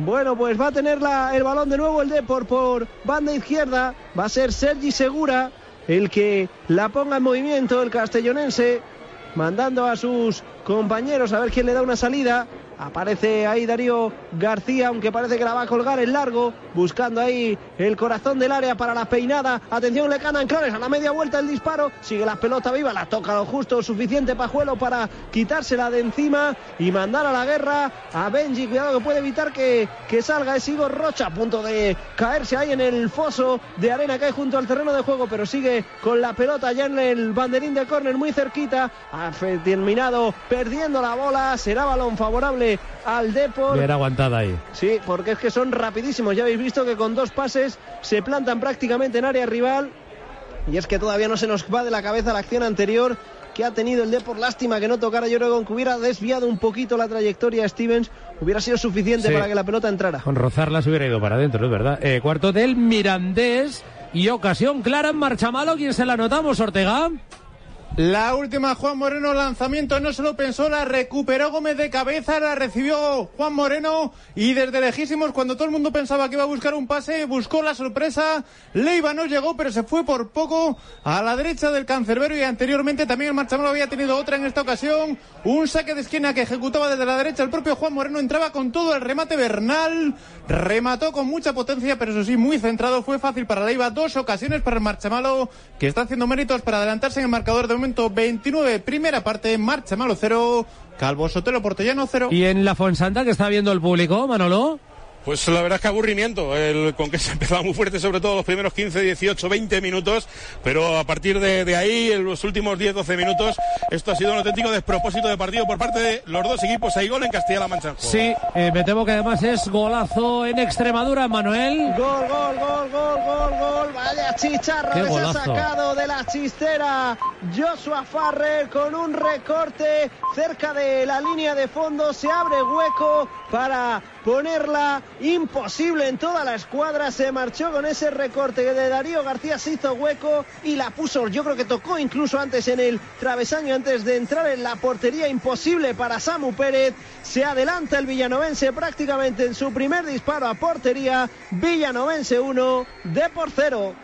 L: Bueno, pues va a tener el balón de nuevo el Depor por banda izquierda. Va a ser Sergi Segura el que la ponga en movimiento, el castellonense, mandando a sus compañeros a ver quién le da una salida. Aparece ahí Darío García, aunque parece que la va a colgar en largo, buscando ahí el corazón del área para la peinada. Atención, le canan Clares a la media vuelta el disparo. Sigue la pelota viva, la toca lo justo, suficiente Pajuelo para quitársela de encima y mandar a la guerra a Benji. Cuidado que puede evitar que, que salga. Es Igor Rocha a punto de caerse ahí en el foso de arena que hay junto al terreno de juego, pero sigue con la pelota ya en el banderín de córner muy cerquita. Ha terminado perdiendo la bola. Será balón favorable al Depor.
D: Era aguantada ahí.
L: Sí, porque es que son rapidísimos. Ya habéis visto que con dos pases se plantan prácticamente en área rival. Y es que todavía no se nos va de la cabeza la acción anterior que ha tenido el Depor. Lástima que no tocara Llorón, que hubiera desviado un poquito la trayectoria Stevens. Hubiera sido suficiente para que la pelota entrara.
D: Con rozarla se hubiera ido para adentro, es verdad. Eh, cuarto del Mirandés y ocasión clara en marcha malo. ¿Quién se la notamos, Ortega?
I: La última, Juan Moreno, lanzamiento, no se lo pensó, la recuperó Gómez de cabeza, la recibió Juan Moreno y desde lejísimos, cuando todo el mundo pensaba que iba a buscar un pase, buscó la sorpresa. Leiva no llegó, pero se fue por poco a la derecha del cancerbero y anteriormente también el Marchamalo había tenido otra en esta ocasión. Un saque de esquina que ejecutaba desde la derecha el propio Juan Moreno, entraba con todo el remate Bernal, remató con mucha potencia, pero eso sí, muy centrado. Fue fácil para Leiva, dos ocasiones para el Marchamalo, que está haciendo méritos para adelantarse en el marcador de momento 29, primera parte, marcha malo cero, Calvo Sotelo Portellano cero.
D: ¿Y en la Fonsanta que está viendo el público, Manolo?
H: Pues la verdad es que aburrimiento, el, con que se empezaba muy fuerte, sobre todo los primeros 15, 18, 20 minutos, pero a partir de, ahí, en los últimos 10, 12 minutos, esto ha sido un auténtico despropósito de partido por parte de los dos equipos. Hay gol en Castilla-La Mancha.
D: Sí, eh, me temo que además es golazo en Extremadura, Manuel.
L: Gol, gol, gol, gol, gol, gol. Vaya chicharro que se ha sacado de la chistera Joshua Farrer con un recorte cerca de la línea de fondo. Se abre hueco para ponerla imposible en toda la escuadra. Se marchó con ese recorte de Darío García, se hizo hueco y la puso. Yo creo que tocó incluso antes en el travesaño, antes de entrar en la portería. Imposible para Samu Pérez. Se adelanta el villanovense prácticamente en su primer disparo a portería. Villanovense 1, de por 0.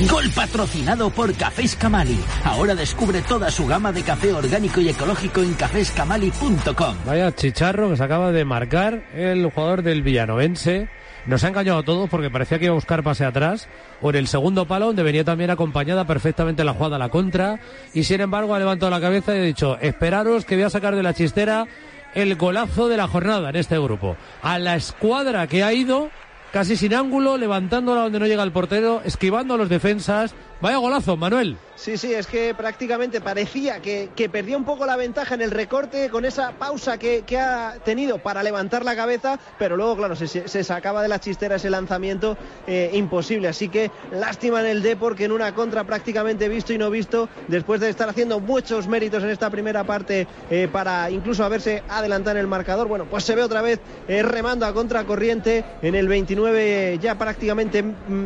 G: Gol patrocinado por Cafés Camali. Ahora descubre toda su gama de café orgánico y ecológico en caféscamali.com.
D: Vaya chicharro que se acaba de marcar el jugador del Villanovense. Nos ha engañado a todos porque parecía que iba a buscar pase atrás o en el segundo palo donde venía también acompañada perfectamente la jugada a la contra y sin embargo ha levantado la cabeza y ha dicho esperaros que voy a sacar de la chistera el golazo de la jornada en este grupo. A la escuadra que ha ido casi sin ángulo, levantándola donde no llega el portero, esquivando a los defensas. Vaya golazo, Manuel.
L: Sí, sí, es que prácticamente parecía que, que perdía un poco la ventaja en el recorte con esa pausa que, ha tenido para levantar la cabeza, pero luego, claro, se, se sacaba de la chistera ese lanzamiento eh, imposible. Así que lástima en el D porque en una contra prácticamente visto y no visto, después de estar haciendo muchos méritos en esta primera parte eh, para incluso haberse adelantado en el marcador, bueno, pues se ve otra vez eh, remando a contracorriente en el 29 ya prácticamente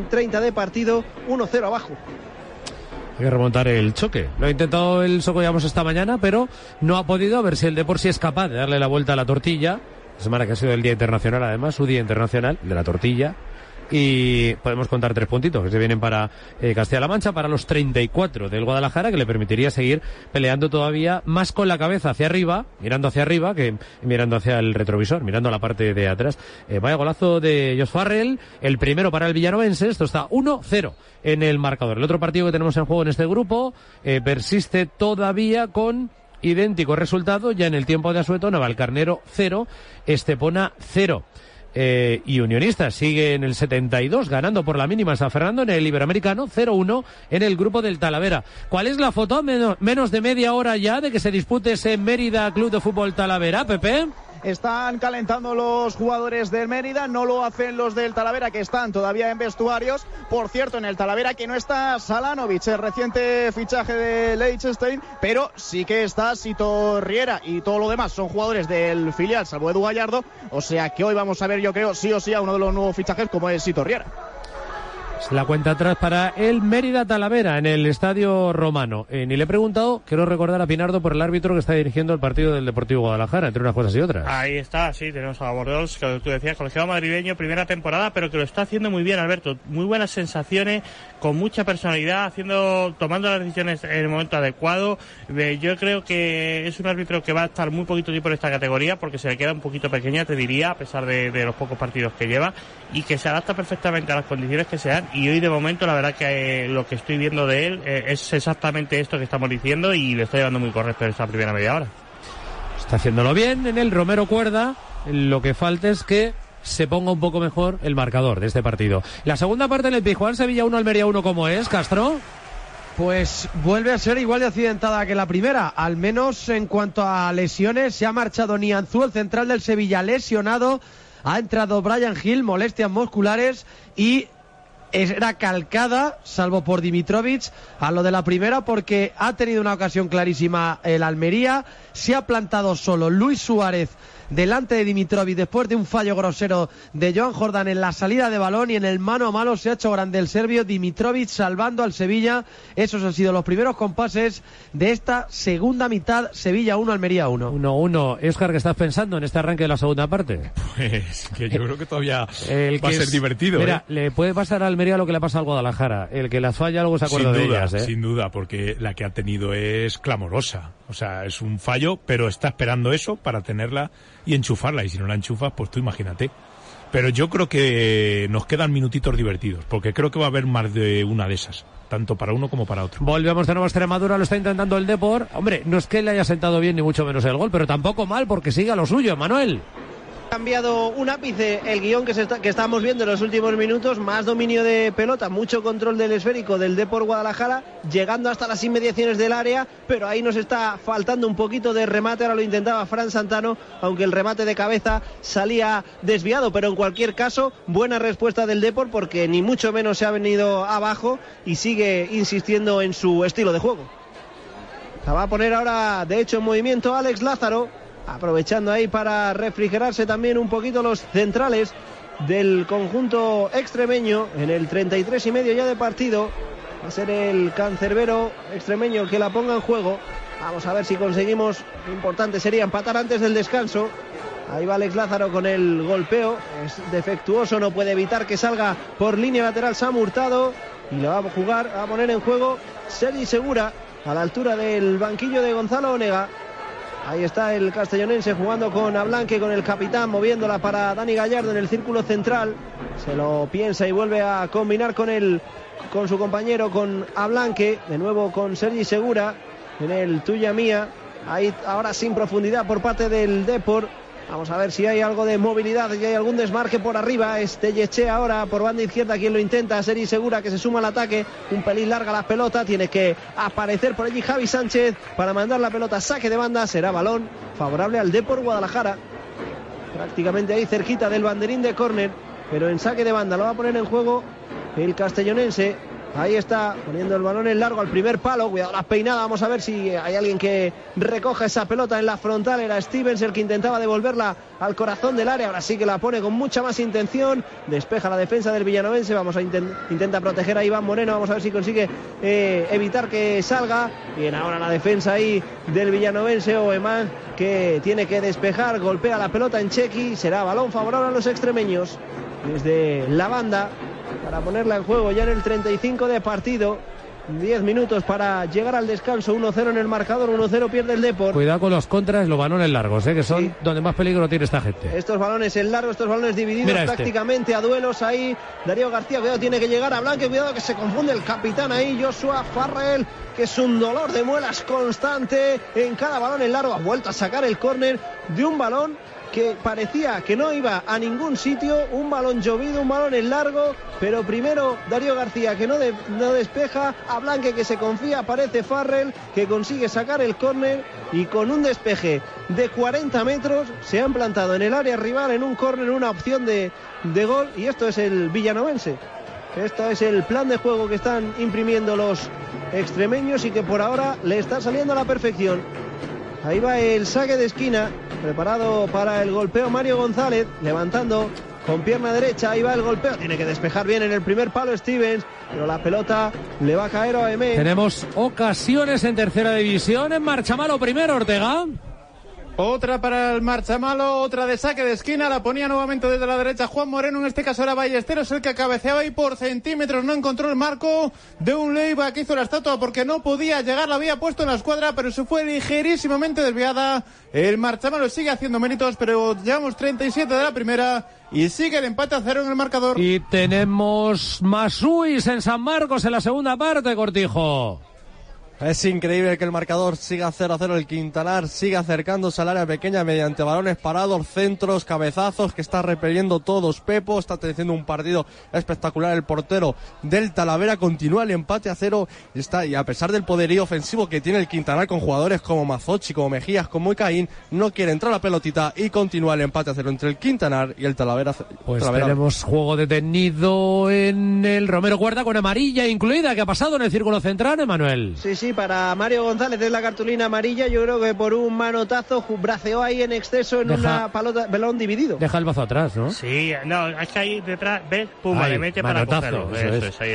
L: 30 mm, de partido, 1-0 abajo.
D: Hay que remontar el choque. Lo ha intentado el Socollamos esta mañana, pero no ha podido. A ver si el de por sí es capaz de darle la vuelta a la tortilla. semana que ha sido el Día Internacional, además, su Día Internacional de la Tortilla y podemos contar tres puntitos que se vienen para eh, Castilla-La Mancha, para los 34 del Guadalajara, que le permitiría seguir peleando todavía más con la cabeza hacia arriba, mirando hacia arriba, que mirando hacia el retrovisor, mirando la parte de atrás. Eh, vaya golazo de Jos Farrell, el primero para el Villanovense, esto está 1-0 en el marcador. El otro partido que tenemos en juego en este grupo eh, persiste todavía con idéntico resultado, ya en el tiempo de Asueto, Navalcarnero 0, Estepona 0. Eh, y Unionistas sigue en el 72 ganando por la mínima San Fernando en el Iberoamericano 0-1 en el grupo del Talavera. ¿Cuál es la foto? Menos, menos de media hora ya de que se dispute ese Mérida Club de Fútbol Talavera, Pepe.
K: Están calentando los jugadores del Mérida, no lo hacen los del Talavera que están todavía en vestuarios. Por cierto, en el Talavera que no está Salanovic, el reciente fichaje de Leicester, pero sí que está Sito Riera y todo lo demás son jugadores del filial, salvo Edu Gallardo. O sea que hoy vamos a ver, yo creo, sí o sí a uno de los nuevos fichajes como es Sito Riera.
D: La cuenta atrás para el Mérida Talavera en el Estadio Romano. Eh, ni le he preguntado, quiero recordar a Pinardo por el árbitro que está dirigiendo el partido del Deportivo Guadalajara, entre unas cosas y otras.
B: Ahí está, sí, tenemos a Bordeaux, que tú decías, colegiado madrileño, primera temporada, pero que lo está haciendo muy bien, Alberto. Muy buenas sensaciones, con mucha personalidad, haciendo, tomando las decisiones en el momento adecuado. yo creo que es un árbitro que va a estar muy poquito tiempo en esta categoría, porque se le queda un poquito pequeña, te diría, a pesar de los pocos partidos que lleva, y que se adapta perfectamente a las condiciones que sean y hoy de momento la verdad que eh, lo que estoy viendo de él eh, es exactamente esto que estamos diciendo y le estoy llevando muy correcto en esta primera media hora.
D: Está haciéndolo bien en el Romero Cuerda, lo que falta es que se ponga un poco mejor el marcador de este partido. La segunda parte en el Pijuán Sevilla 1 Almería 1 como es, Castro.
L: Pues vuelve a ser igual de accidentada que la primera, al menos en cuanto a lesiones. Se ha marchado Nianzú, el central del Sevilla, lesionado. Ha entrado Brian Hill, molestias musculares y
A: era calcada, salvo por Dimitrovic, a lo de la primera porque ha tenido una ocasión clarísima el Almería, se ha plantado solo Luis Suárez delante de Dimitrovic después de un fallo grosero de Joan Jordan en la salida de balón y en el mano a mano se ha hecho grande el serbio Dimitrovic salvando al Sevilla. Esos han sido los primeros compases de esta segunda mitad. Sevilla 1, Almería 1.
D: 1-1. Escar, ¿qué estás pensando en este arranque de la segunda parte?
C: Pues que yo creo que todavía va a ser divertido.
D: Mira, ¿eh? le puede pasar a Almería lo que le pasa al Guadalajara. El que la falla luego se acuerda
C: sin
D: de
C: duda,
D: ellas. ¿eh?
C: Sin duda, porque la que ha tenido es clamorosa. O sea, es un fallo, pero está esperando eso para tenerla y enchufarla. Y si no la enchufas, pues tú imagínate. Pero yo creo que nos quedan minutitos divertidos, porque creo que va a haber más de una de esas, tanto para uno como para otro.
D: Volvemos de nuevo a Extremadura, lo está intentando el Depor. Hombre, no es que le haya sentado bien ni mucho menos el gol, pero tampoco mal porque siga lo suyo, Manuel
L: cambiado un ápice el guion que, estábamos viendo en los últimos minutos, más dominio de pelota, mucho control del esférico del Depor Guadalajara, llegando hasta las inmediaciones del área, pero ahí nos está faltando un poquito de remate, ahora lo intentaba Fran Santano, aunque el remate de cabeza salía desviado, pero en cualquier caso, buena respuesta del Depor porque ni mucho menos se ha venido abajo y sigue insistiendo en su estilo de juego. La va a poner ahora, de hecho, en movimiento Alex Lázaro, aprovechando ahí para refrigerarse también un poquito los centrales del conjunto extremeño en el 33 y medio ya de partido. Va a ser el cancerbero extremeño que la ponga en juego. Vamos a ver si conseguimos. Importante sería empatar antes del descanso. Ahí va Alex Lázaro con el golpeo. Es defectuoso, no puede evitar que salga por línea lateral Sam Hurtado. Y lo va a jugar, a poner en juego Sergi Segura a la altura del banquillo de Gonzalo Onega. Ahí está el castellonense jugando con Ablanque, con el capitán, moviéndola para Dani Gallardo en el círculo central. Se lo piensa y vuelve a combinar con el, con su compañero, con Ablanque. De nuevo con Sergi Segura en el tuya mía. Ahí ahora sin profundidad por parte del Depor. Vamos a ver si hay algo de movilidad, y hay algún desmarque por arriba. Este Yeche ahora por banda izquierda quien lo intenta. Seri Segura que se suma al ataque. Un pelín larga la pelota. Tiene que aparecer por allí Javi Sánchez para mandar la pelota. Saque de banda. Será balón favorable al Depor Guadalajara. Prácticamente ahí cerquita del banderín de córner. Pero en saque de banda lo va a poner en juego el castellonense. Ahí está, poniendo el balón en largo al primer palo. Cuidado la peinada. Vamos a ver si hay alguien que recoja esa pelota en la frontal. Era Stevens el que intentaba devolverla al corazón del área. Ahora sí que la pone con mucha más intención. Despeja la defensa del villanovense. Vamos a intentar proteger a Iván Moreno. Vamos a ver si consigue eh, evitar que salga. Bien, ahora la defensa ahí del villanovense. Oeman que tiene que despejar. Golpea la pelota en Chequi. Será balón favorable a los extremeños. Desde la banda para ponerla en juego ya en el 35 de partido. 10 minutos para llegar al descanso, 1-0 en el marcador, 1-0 pierde el Depor.
D: Cuidado con los contras, los balones largos, ¿eh? que son donde más peligro tiene esta gente.
L: Estos balones en largo, estos balones divididos este. prácticamente a duelos ahí. Darío García, cuidado, tiene que llegar a Blanque, cuidado que se confunde el capitán ahí, Joshua Farrell, que es un dolor de muelas constante en cada balón en largo. Ha vuelto a sacar el córner de un balón que parecía que no iba a ningún sitio, un balón llovido, un balón en largo, pero primero Darío García que no, no despeja, a Blanque que se confía, aparece Farrell que consigue sacar el córner y con un despeje de 40 metros se han plantado en el área rival en un córner, una opción de, de gol y esto es el villanovense. Esto es el plan de juego que están imprimiendo los extremeños y que por ahora le está saliendo a la perfección. Ahí va el saque de esquina, preparado para el golpeo Mario González, levantando con pierna derecha, ahí va el golpeo, tiene que despejar bien en el primer palo Stevens, pero la pelota le va a caer a M.
D: Tenemos ocasiones en tercera división, en marcha malo primero Ortega.
I: Otra para el Marchamalo, otra de saque de esquina, la ponía nuevamente desde la derecha Juan Moreno, en este caso era Ballesteros el que cabeceaba y por centímetros no encontró el marco de un Leiva que hizo la estatua porque no podía llegar, la había puesto en la escuadra, pero se fue ligerísimamente desviada. El Marchamalo sigue haciendo méritos, pero llevamos 37 de la primera y sigue el empate a cero en el marcador.
D: Y tenemos más Ruiz en San Marcos en la segunda parte, Cortijo.
M: Es increíble que el marcador siga 0 a 0. El Quintanar sigue acercándose al área pequeña mediante balones parados, centros, cabezazos, que está repeliendo todos. Pepo está teniendo un partido espectacular. El portero del Talavera continúa el empate a cero. Y, está, y a pesar del poderío ofensivo que tiene el Quintanar con jugadores como Mazochi, como Mejías, como Icaín, no quiere entrar la pelotita y continúa el empate a cero entre el Quintanar y el Talavera.
D: Pues tenemos juego detenido en el Romero Cuerda con amarilla incluida. ¿Qué ha pasado en el círculo central, Emanuel?
L: Sí, sí para Mario González es la cartulina amarilla. Yo creo que por un manotazo braceó ahí en exceso en una palota, balón dividido.
D: Deja el bazo atrás, ¿no?
B: Sí, no, es que ahí detrás, ves, pum, le mete para cogerlo.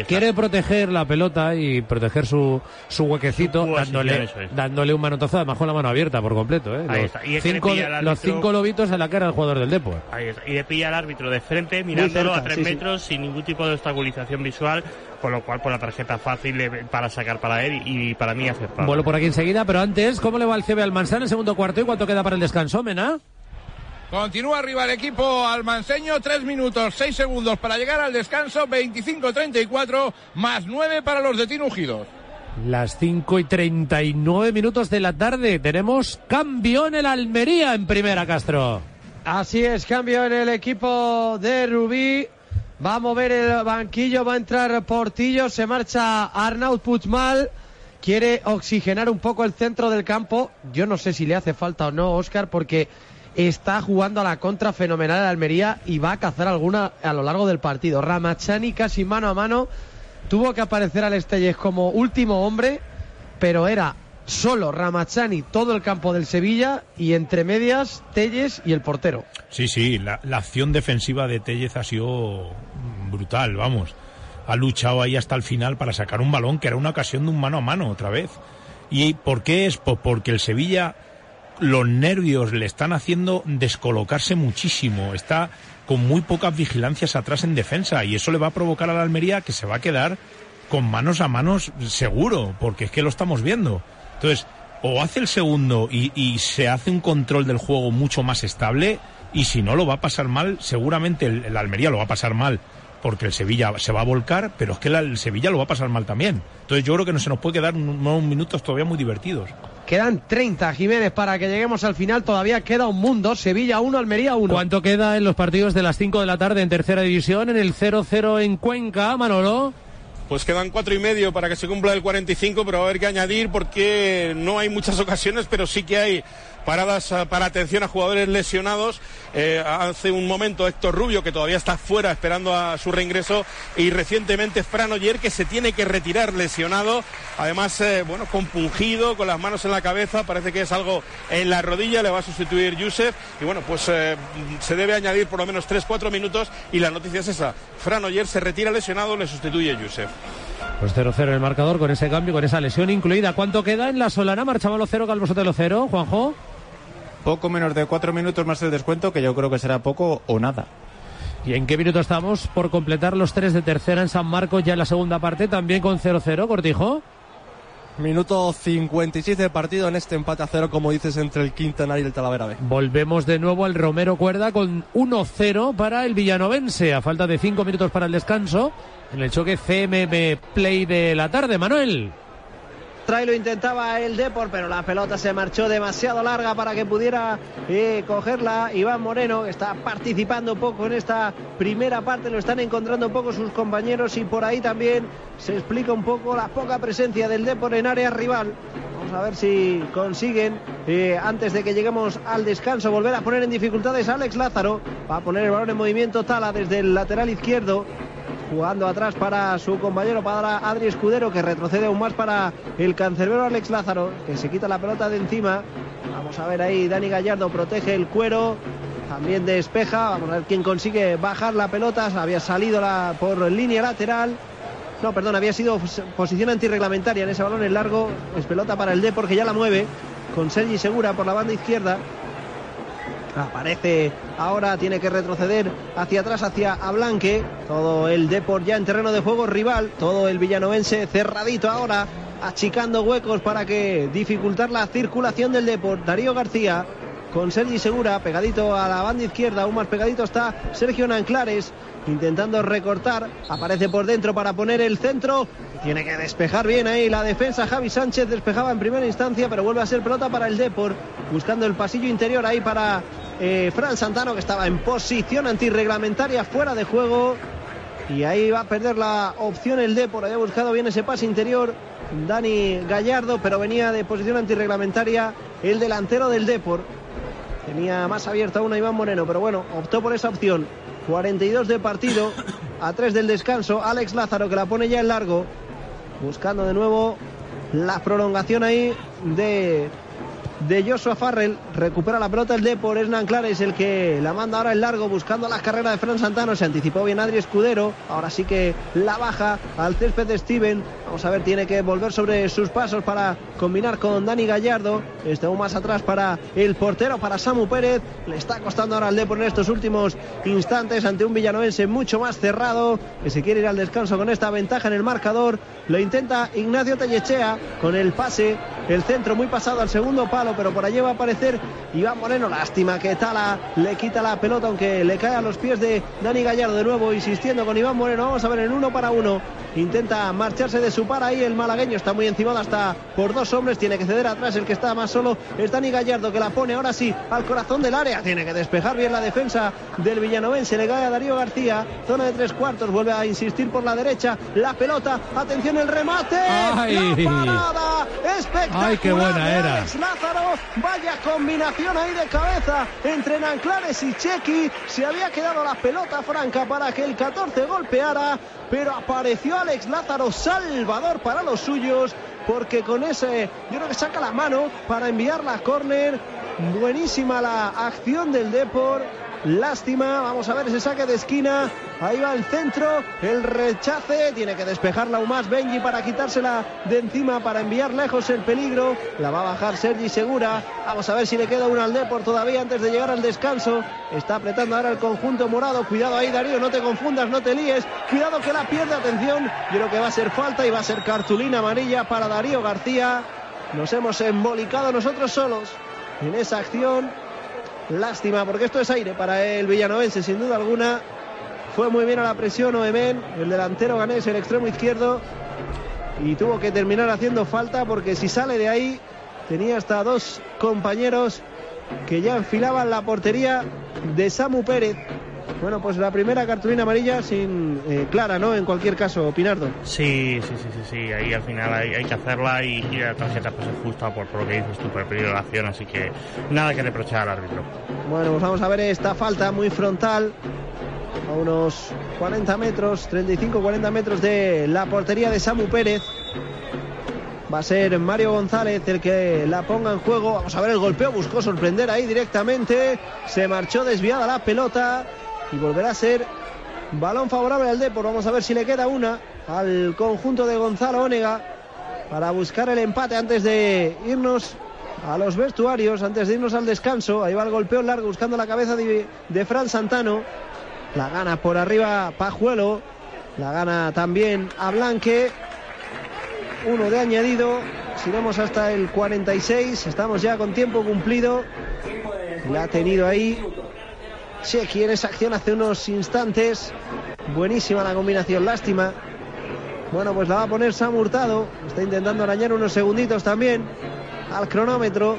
D: Quiere proteger la pelota y proteger su, su huequecito dándole, dándole un manotazo además con la mano abierta por completo. ¿eh? Los, cinco, los cinco lobitos en la cara del jugador del Depor.
B: Y le pilla al árbitro de frente mirándolo a tres metros sin ningún tipo de obstaculización visual con lo cual por la tarjeta fácil para sacar para él y, para mí aceptable.
D: Vuelo por aquí enseguida, pero antes, ¿cómo le va el CB al en el segundo cuarto y cuánto queda para el descanso, Mena?
J: Continúa arriba el equipo almanceño, tres minutos, seis segundos para llegar al descanso, 25-34, más nueve para los de Tinugidos.
D: Las 5 y 39 minutos de la tarde. Tenemos cambio en el Almería en primera, Castro.
A: Así es, cambio en el equipo de Rubí. Va a mover el banquillo, va a entrar Portillo, se marcha Arnaud Puigmal. Quiere oxigenar un poco el centro del campo. Yo no sé si le hace falta o no, Oscar, porque está jugando a la contra fenomenal de Almería y va a cazar alguna a lo largo del partido. Ramachani casi mano a mano. Tuvo que aparecer al Estelles como último hombre, pero era solo Ramachani todo el campo del Sevilla y entre medias Telles y el portero.
C: Sí, sí, la, acción defensiva de Tellez ha sido brutal, vamos. Ha luchado ahí hasta el final para sacar un balón que era una ocasión de un mano a mano otra vez. ¿Y por qué es? Pues porque el Sevilla, los nervios le están haciendo descolocarse muchísimo. Está con muy pocas vigilancias atrás en defensa y eso le va a provocar a la Almería que se va a quedar con manos a manos seguro, porque es que lo estamos viendo. Entonces, o hace el segundo y, se hace un control del juego mucho más estable, y si no lo va a pasar mal, seguramente el, Almería lo va a pasar mal porque el Sevilla se va a volcar, pero es que el Sevilla lo va a pasar mal también. Entonces yo creo que no se nos puede quedar unos minutos todavía muy divertidos.
A: Quedan 30, Jiménez, para que lleguemos al final. Todavía queda un mundo. Sevilla 1, Almería 1.
D: ¿Cuánto queda en los partidos de las 5 de la tarde en tercera división? En el 0-0 en Cuenca, Manolo.
H: Pues quedan cuatro y medio para que se cumpla el 45, pero va a haber que añadir porque no hay muchas ocasiones, pero sí que hay paradas ah, para atención a jugadores lesionados. Eh, hace un momento Héctor Rubio, que todavía está fuera esperando a su reingreso, y recientemente Fran Oyer, que se tiene que retirar lesionado. Además, eh, bueno, compungido, con las manos en la cabeza, parece que es algo en la rodilla, le va a sustituir Yusef. Y bueno, pues eh, se debe añadir por lo menos 3-4 minutos y la noticia es esa. Fran Oyer se retira lesionado, le sustituye Yusef.
D: Pues 0-0 el marcador con ese cambio, con esa lesión incluida. ¿Cuánto queda en la Solana? Marchamos los 0, Calvo Sotelo 0, Juanjo.
I: Poco menos de cuatro minutos más el descuento, que yo creo que será poco o nada.
D: ¿Y en qué minuto estamos por completar los tres de tercera en San Marcos ya en la segunda parte, también con 0-0, Cortijo?
M: Minuto 56 de partido en este empate a cero, como dices, entre el Quintanar y el Talavera B.
D: Volvemos de nuevo al Romero Cuerda con 1-0 para el Villanovense, a falta de cinco minutos para el descanso, en el choque CMB Play de la tarde. Manuel.
L: Trae lo intentaba el Depor, pero la pelota se marchó demasiado larga para que pudiera eh, cogerla Iván Moreno, está participando poco en esta primera parte, lo están encontrando poco sus compañeros y por ahí también se explica un poco la poca presencia del Depor en área rival. Vamos a ver si consiguen, eh, antes de que lleguemos al descanso, volver a poner en dificultades a Alex Lázaro. Va a poner el balón en movimiento Tala desde el lateral izquierdo jugando atrás para su compañero, para Adri Escudero, que retrocede aún más para el cancerbero Alex Lázaro, que se quita la pelota de encima. Vamos a ver ahí, Dani Gallardo protege el cuero, también despeja. Vamos a ver quién consigue bajar la pelota. Había salido la, por línea lateral. No, perdón, había sido posición antirreglamentaria en ese balón en largo. Es pelota para el D porque ya la mueve con Sergi Segura por la banda izquierda. Aparece ahora, tiene que retroceder hacia atrás, hacia Ablanque. Todo el Deport ya en terreno de juego rival. Todo el villanovense cerradito ahora, achicando huecos para que dificultar la circulación del Deport. Darío García con Sergi Segura, pegadito a la banda izquierda, aún más pegadito está Sergio Nanclares, intentando recortar, aparece por dentro para poner el centro, tiene que despejar bien ahí la defensa, Javi Sánchez despejaba en primera instancia, pero vuelve a ser pelota para el Depor, buscando el pasillo interior ahí para eh, Fran Santano, que estaba en posición antirreglamentaria fuera de juego. Y ahí va a perder la opción el Depor. Había buscado bien ese pase interior Dani Gallardo, pero venía de posición antirreglamentaria el delantero del Depor. Tenía más abierta una Iván Moreno, pero bueno, optó por esa opción. 42 de partido, a 3 del descanso. Alex Lázaro que la pone ya en largo, buscando de nuevo la prolongación ahí de de Joshua Farrell. Recupera la pelota el Depor. Es Nanclares el que la manda ahora en largo buscando la carrera de Fran Santano. Se anticipó bien Adri Escudero. Ahora sí que la baja al césped de Steven. Vamos a ver, tiene que volver sobre sus pasos para combinar con Dani Gallardo. Está aún más atrás para el portero, para Samu Pérez. Le está costando ahora al Depor en estos últimos instantes ante un villanovense mucho más cerrado que se quiere ir al descanso con esta ventaja en el marcador. Lo intenta Ignacio Tellechea con el pase, el centro muy pasado al segundo palo pero por allí va a aparecer Iván Moreno. Lástima que Tala le quita la pelota, aunque le cae a los pies de Dani Gallardo de nuevo, insistiendo con Iván Moreno. Vamos a ver en uno para uno. Intenta marcharse de su par ahí el malagueño. Está muy encimado hasta por dos hombres. Tiene que ceder atrás. El que está más solo es Dani Gallardo que la pone ahora sí al corazón del área. Tiene que despejar bien la defensa del Villanovense. Le cae a Darío García. Zona de tres cuartos. Vuelve a insistir por la derecha. La pelota. Atención el remate.
D: ¡Ay!
L: La parada. Espectacular.
D: ¡Ay, qué buena era!
L: Lázaro. Vaya combinación ahí de cabeza entre Nanclares y Chequi. Se había quedado la pelota franca para que el 14 golpeara. Pero apareció Alex Lázaro, salvador para los suyos, porque con ese, yo creo que saca la mano para enviarla a córner. Buenísima la acción del Depor. Lástima, vamos a ver ese saque de esquina. Ahí va el centro, el rechace. Tiene que despejarla aún más Benji para quitársela de encima, para enviar lejos el peligro. La va a bajar Sergi Segura. Vamos a ver si le queda una al Depor todavía antes de llegar al descanso. Está apretando ahora el conjunto morado. Cuidado ahí, Darío, no te confundas, no te líes. Cuidado que la pierde, atención. Yo creo que va a ser falta y va a ser cartulina amarilla para Darío García. Nos hemos embolicado nosotros solos en esa acción. Lástima, porque esto es aire para el villanovense, sin duda alguna. Fue muy bien a la presión Oemen, el delantero ganés, el extremo izquierdo. Y tuvo que terminar haciendo falta porque si sale de ahí, tenía hasta dos compañeros que ya enfilaban la portería de Samu Pérez. Bueno, pues la primera cartulina amarilla sin eh, clara, ¿no? En cualquier caso, Pinardo.
B: Sí, sí, sí, sí, sí. Ahí al final hay, hay que hacerla y, y, la tarjeta pues es justa por, por lo que dices tú, por la acción, así que nada que reprochar al árbitro.
L: Bueno, pues vamos a ver esta falta muy frontal a unos 40 metros, 35-40 metros de la portería de Samu Pérez. Va a ser Mario González el que la ponga en juego. Vamos a ver el golpeo, buscó sorprender ahí directamente. Se marchó desviada la pelota y volverá a ser balón favorable al Depor. Vamos a ver si le queda una al conjunto de Gonzalo Ónega para buscar el empate antes de irnos a los vestuarios, antes de irnos al descanso. Ahí va el golpeo largo buscando la cabeza de, de Fran Santano. La gana por arriba Pajuelo. La gana también a Blanque. Uno de añadido. Si vamos hasta el 46. Estamos ya con tiempo cumplido. La ha tenido ahí Chequi en esa acción hace unos instantes. Buenísima la combinación, lástima. Bueno, pues la va a poner Sam Hurtado. Está intentando arañar unos segunditos también al cronómetro.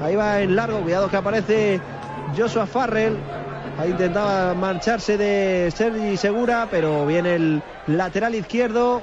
L: Ahí va en largo. Cuidado que aparece Joshua Farrell. Ahí intentaba marcharse de Sergi Segura, pero viene el lateral izquierdo.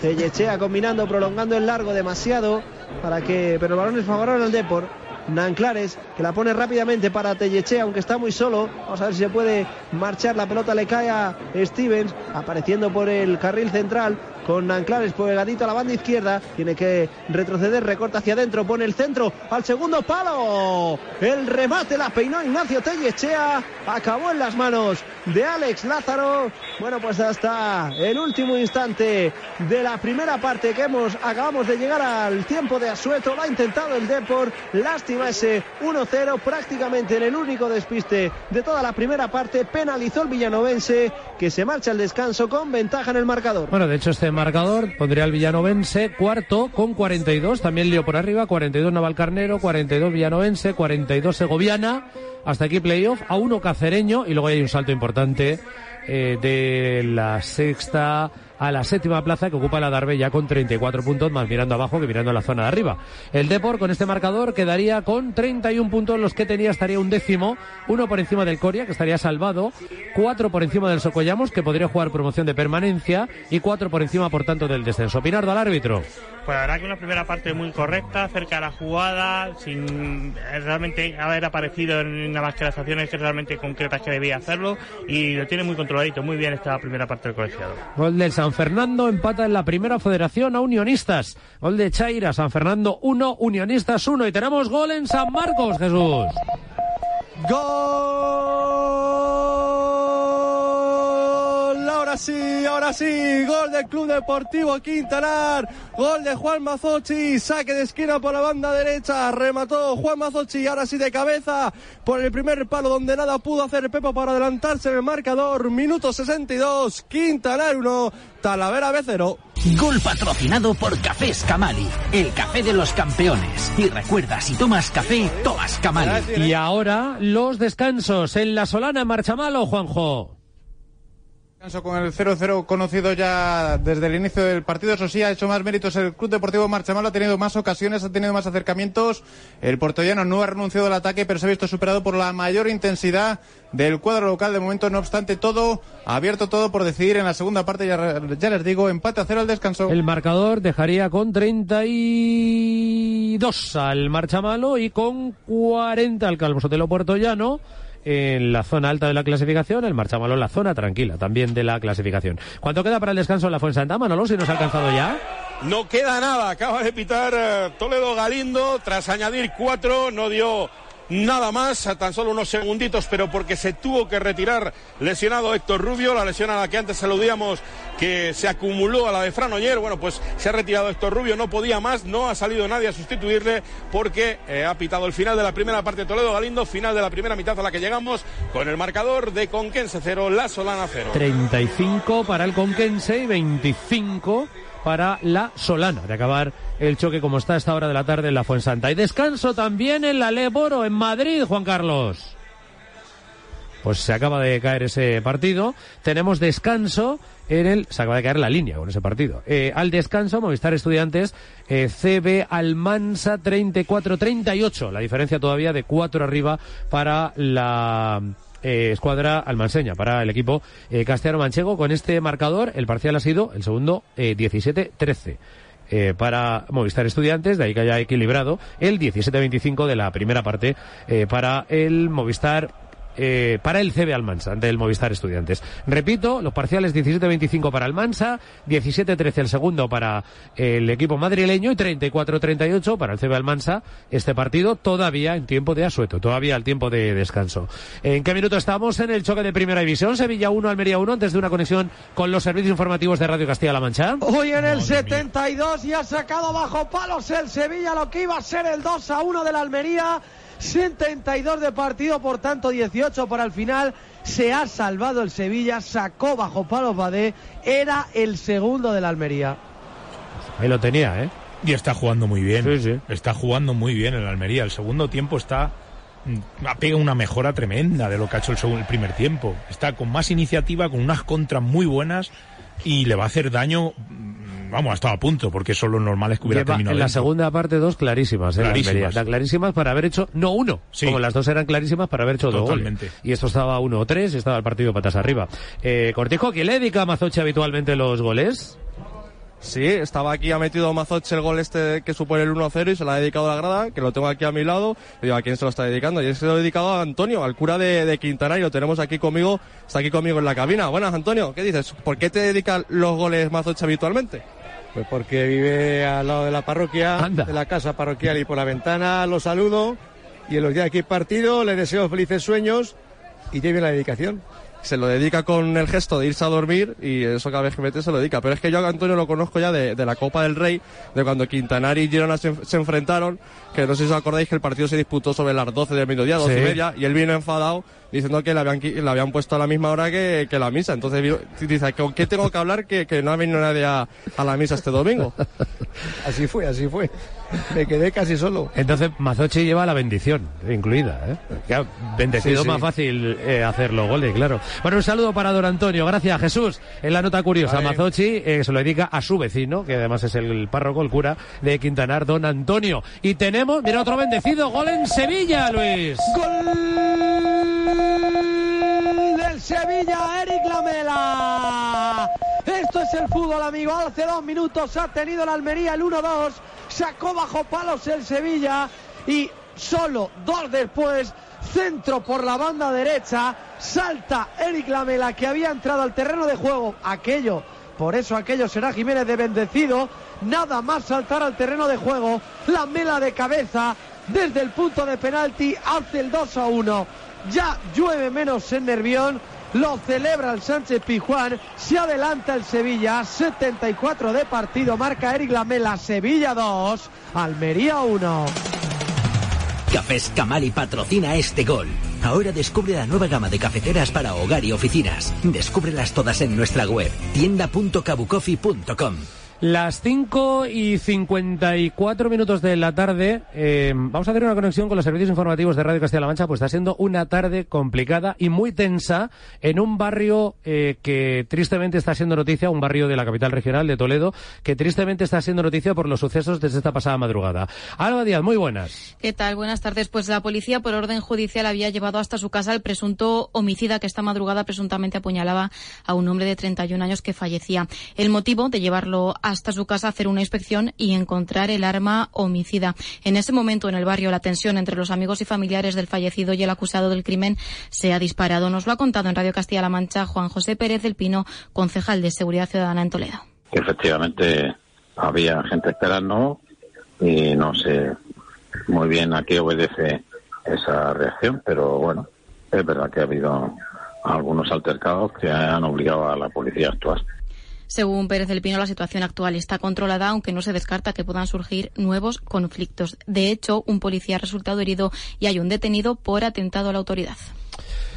L: Tellechea combinando, prolongando el largo demasiado para que. Pero el balón es favorable al Depor. Nanclares, que la pone rápidamente para Tellechea, aunque está muy solo. Vamos a ver si se puede marchar. La pelota le cae a Stevens, apareciendo por el carril central con Nanclares pegadito a la banda izquierda. Tiene que retroceder, recorta hacia adentro, pone el centro al segundo palo. El remate la peinó Ignacio Tellechea. Acabó en las manos de Alex Lázaro. Bueno, pues hasta el último instante de la primera parte que hemos acabamos de llegar al tiempo de Asueto. Lo ha intentado el Depor. Lástima ese 1-0 prácticamente en el único despiste de toda la primera parte. Penalizó el villanovense que se marcha al descanso con ventaja en el marcador.
D: Bueno, de hecho este marcador, pondría al Villanovense cuarto con 42, también lío por arriba, 42 Navalcarnero, 42 Villanovense, 42 Segoviana, hasta aquí playoff, a uno Cacereño y luego hay un salto importante eh, de la sexta a la séptima plaza que ocupa la Darbe ya con 34 puntos, más mirando abajo que mirando la zona de arriba. El Depor con este marcador quedaría con 31 puntos, los que tenía estaría un décimo, uno por encima del Coria, que estaría salvado, cuatro por encima del Socollamos, que podría jugar promoción de permanencia, y cuatro por encima, por tanto, del descenso. Pinardo al árbitro.
B: Pues verdad que una primera parte muy correcta, cerca de la jugada, sin realmente haber aparecido en nada más que las acciones que realmente concretas que debía hacerlo, y lo tiene muy controladito, muy bien esta primera parte del colegiado.
D: Gol del San Fernando empata en la primera federación a Unionistas. Gol de Chaira, San Fernando 1, Unionistas 1. Y tenemos gol en San Marcos, Jesús.
M: Gol. Ahora sí, ahora sí. Gol del Club Deportivo Quintanar. Gol de Juan Mazochi. Saque de esquina por la banda derecha. Remató Juan Mazochi. Ahora sí de cabeza por el primer palo donde nada pudo hacer Pepo para adelantarse en el marcador. Minuto 62. Quintanar 1. Talavera B0.
G: Gol patrocinado por Café Scamali, el café de los campeones. Y recuerda, si tomas café, tomas Camali.
D: Y ahora los descansos en la Solana Marchamalo, Juanjo
I: con el 0-0 conocido ya desde el inicio del partido. Eso sí, ha hecho más méritos el Club Deportivo Marchamalo, ha tenido más ocasiones, ha tenido más acercamientos. El portollano no ha renunciado al ataque, pero se ha visto superado por la mayor intensidad del cuadro local. De momento, no obstante, todo abierto todo por decidir en la segunda parte. Ya, ya les digo, empate a cero al descanso.
D: El marcador dejaría con 32 al Marchamalo y con 40 al Calvo Sotelo Puertollano en la zona alta de la clasificación, el Marchamalo en la zona tranquila también de la clasificación. ¿Cuánto queda para el descanso en la Fuensanta, Manolo, si nos ha alcanzado ya?
H: No queda nada, acaba de pitar eh, Toledo Galindo, tras añadir cuatro, no dio nada más, a tan solo unos segunditos, pero porque se tuvo que retirar lesionado Héctor Rubio, la lesión a la que antes saludíamos que se acumuló a la de Fran Oyer, bueno, pues se ha retirado Héctor Rubio, no podía más, no ha salido nadie a sustituirle porque eh, ha pitado el final de la primera parte de Toledo Galindo, final de la primera mitad a la que llegamos con el marcador de Conquense 0, La Solana 0.
D: 35 para el Conquense y 25 para la Solana de acabar el choque como está a esta hora de la tarde en la Fuensanta. Y descanso también en la Leboro, en Madrid, Juan Carlos. Pues se acaba de caer ese partido. Tenemos descanso en el. Se acaba de caer la línea con ese partido. Eh, al descanso, Movistar Estudiantes, eh, CB Almansa 34-38. La diferencia todavía de cuatro arriba para la eh, escuadra almanseña para el equipo eh, castellano manchego. Con este marcador, el parcial ha sido el segundo eh, 17-13. Eh, para Movistar Estudiantes, de ahí que haya equilibrado el 17-25 de la primera parte eh, para el Movistar eh, para el CB Almansa, ante el Movistar Estudiantes. Repito, los parciales 17-25 para Almansa, 17-13 el segundo para el equipo madrileño y 34-38 para el CB Almansa. Este partido todavía en tiempo de asueto, todavía al tiempo de descanso. ¿En qué minuto estamos en el choque de Primera División? Sevilla 1, Almería 1, antes de una conexión con los servicios informativos de Radio Castilla-La Mancha.
A: Hoy en el 72 y ha sacado bajo palos el Sevilla lo que iba a ser el 2 a 1 de la Almería. 72 de partido, por tanto 18 para el final. Se ha salvado el Sevilla, sacó bajo palos Badé, era el segundo de la Almería.
D: Ahí lo tenía, ¿eh?
C: Y está jugando muy bien. Sí, sí. Está jugando muy bien el Almería. El segundo tiempo está ha pegado una mejora tremenda de lo que ha hecho el, segundo, el primer tiempo. Está con más iniciativa, con unas contras muy buenas y le va a hacer daño vamos, ha estado a punto, porque eso lo normal es que hubiera terminado.
D: En la segunda parte dos clarísimas, ¿eh? Clarísimas. clarísimas para haber hecho, no uno, sí. como las dos eran clarísimas para haber hecho Totalmente. dos goles. Y esto estaba uno o tres y estaba el partido patas arriba. Eh, Cortijo, ¿quién le dedica a Mazoche habitualmente los goles?
M: Sí, estaba aquí, ha metido Mazoche el gol este que supone el 1-0 y se lo ha dedicado a la grada, que lo tengo aquí a mi lado. Y digo, ¿a quién se lo está dedicando? Y se lo ha dedicado a Antonio, al cura de, de Quintana, y lo tenemos aquí conmigo, está aquí conmigo en la cabina. Buenas, Antonio, ¿qué dices? ¿Por qué te dedican los goles Mazoche habitualmente?
N: Pues porque vive al lado de la parroquia, Anda. de la casa parroquial y por la ventana lo saludo y en los días que hay partido le deseo felices sueños y lleve la dedicación.
M: se lo dedica con el gesto de irse a dormir y eso cada vez que mete se lo dedica. Pero es que yo a Antonio lo conozco ya de, la Copa del Rey, de cuando Quintanar y Girona se, enfrentaron, que no sé si os acordáis que el partido se disputó sobre las 12 del mediodía, 12 y media, y él vino enfadado diciendo que le habían, le habían puesto a la misma hora que, la misa. Entonces dice, ¿con qué tengo que hablar que, no ha venido nadie a, la misa este domingo?
N: así fue, así fue. Me quedé casi solo.
D: Entonces Mazochi lleva la bendición incluida. ¿eh? bendecido más fácil eh, hacer los goles, claro. Bueno, un saludo para don Antonio. Gracias, Jesús. En la nota curiosa, Mazochi eh, se lo dedica a su vecino, que además es el párroco, el cura de Quintanar, don Antonio. Y tenemos, mira, otro bendecido gol en Sevilla, Luis.
A: ¡Gol! del Sevilla, Eric Lamela. Esto es el fútbol, amigo. Hace dos minutos ha tenido la Almería el 1-2. Sacó bajo palos el Sevilla y solo dos después, centro por la banda derecha, salta Eric Lamela que había entrado al terreno de juego. Aquello, por eso aquello será Jiménez de bendecido. Nada más saltar al terreno de juego. Lamela de cabeza desde el punto de penalti hace el 2 a 1 ya llueve menos en Nervión. Lo celebra el Sánchez Pijuán. Se adelanta el Sevilla. 74 de partido. Marca Eric Lamela. Sevilla 2. Almería 1.
G: Cafés Camali patrocina este gol. Ahora descubre la nueva gama de cafeteras para hogar y oficinas. Descúbrelas todas en nuestra web tienda.kabucoffee.com.
D: Las 5 y 54 minutos de la tarde, eh, vamos a hacer una conexión con los servicios informativos de Radio Castilla-La Mancha, pues está siendo una tarde complicada y muy tensa en un barrio eh, que tristemente está siendo noticia, un barrio de la capital regional de Toledo, que tristemente está siendo noticia por los sucesos desde esta pasada madrugada. Alba Díaz, muy buenas.
O: ¿Qué tal? Buenas tardes. Pues la policía, por orden judicial, había llevado hasta su casa al presunto homicida que esta madrugada presuntamente apuñalaba a un hombre de 31 años que fallecía. El motivo de llevarlo hasta su casa hacer una inspección y encontrar el arma homicida. En ese momento, en el barrio, la tensión entre los amigos y familiares del fallecido y el acusado del crimen se ha disparado. Nos lo ha contado en Radio Castilla-La Mancha Juan José Pérez del Pino, concejal de Seguridad Ciudadana en Toledo.
P: Efectivamente, había gente esperando y no sé muy bien a qué obedece esa reacción, pero bueno, es verdad que ha habido algunos altercados que han obligado a la policía a actuar.
O: Según Pérez del Pino, la situación actual está controlada, aunque no se descarta que puedan surgir nuevos conflictos. De hecho, un policía ha resultado herido y hay un detenido por atentado a la autoridad.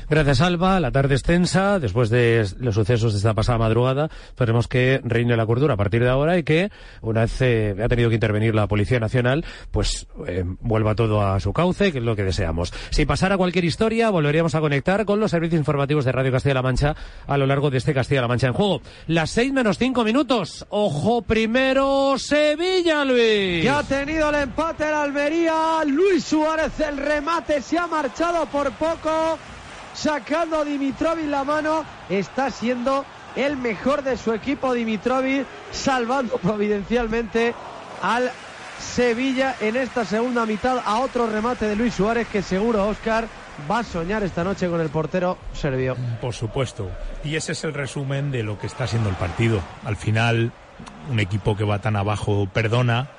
D: Gracias, Alba. La tarde es tensa. Después de los sucesos de esta pasada madrugada, esperemos que reine la cordura a partir de ahora y que, una vez eh, ha tenido que intervenir la Policía Nacional, pues eh, vuelva todo a su cauce, que es lo que deseamos. Si pasara cualquier historia, volveríamos a conectar con los servicios informativos de Radio Castilla-La Mancha a lo largo de este Castilla-La Mancha en juego. Las seis menos cinco minutos. Ojo primero, Sevilla, Luis.
A: Que ha tenido el empate en Almería. Luis Suárez, el remate se ha marchado por poco sacando a Dimitrovic la mano. Está siendo el mejor de su equipo Dimitrovic, salvando providencialmente al Sevilla en esta segunda mitad a otro remate de Luis Suárez que seguro Oscar va a soñar esta noche con el portero serbio.
C: Por supuesto. Y ese es el resumen de lo que está siendo el partido. Al final, un equipo que va tan abajo perdona,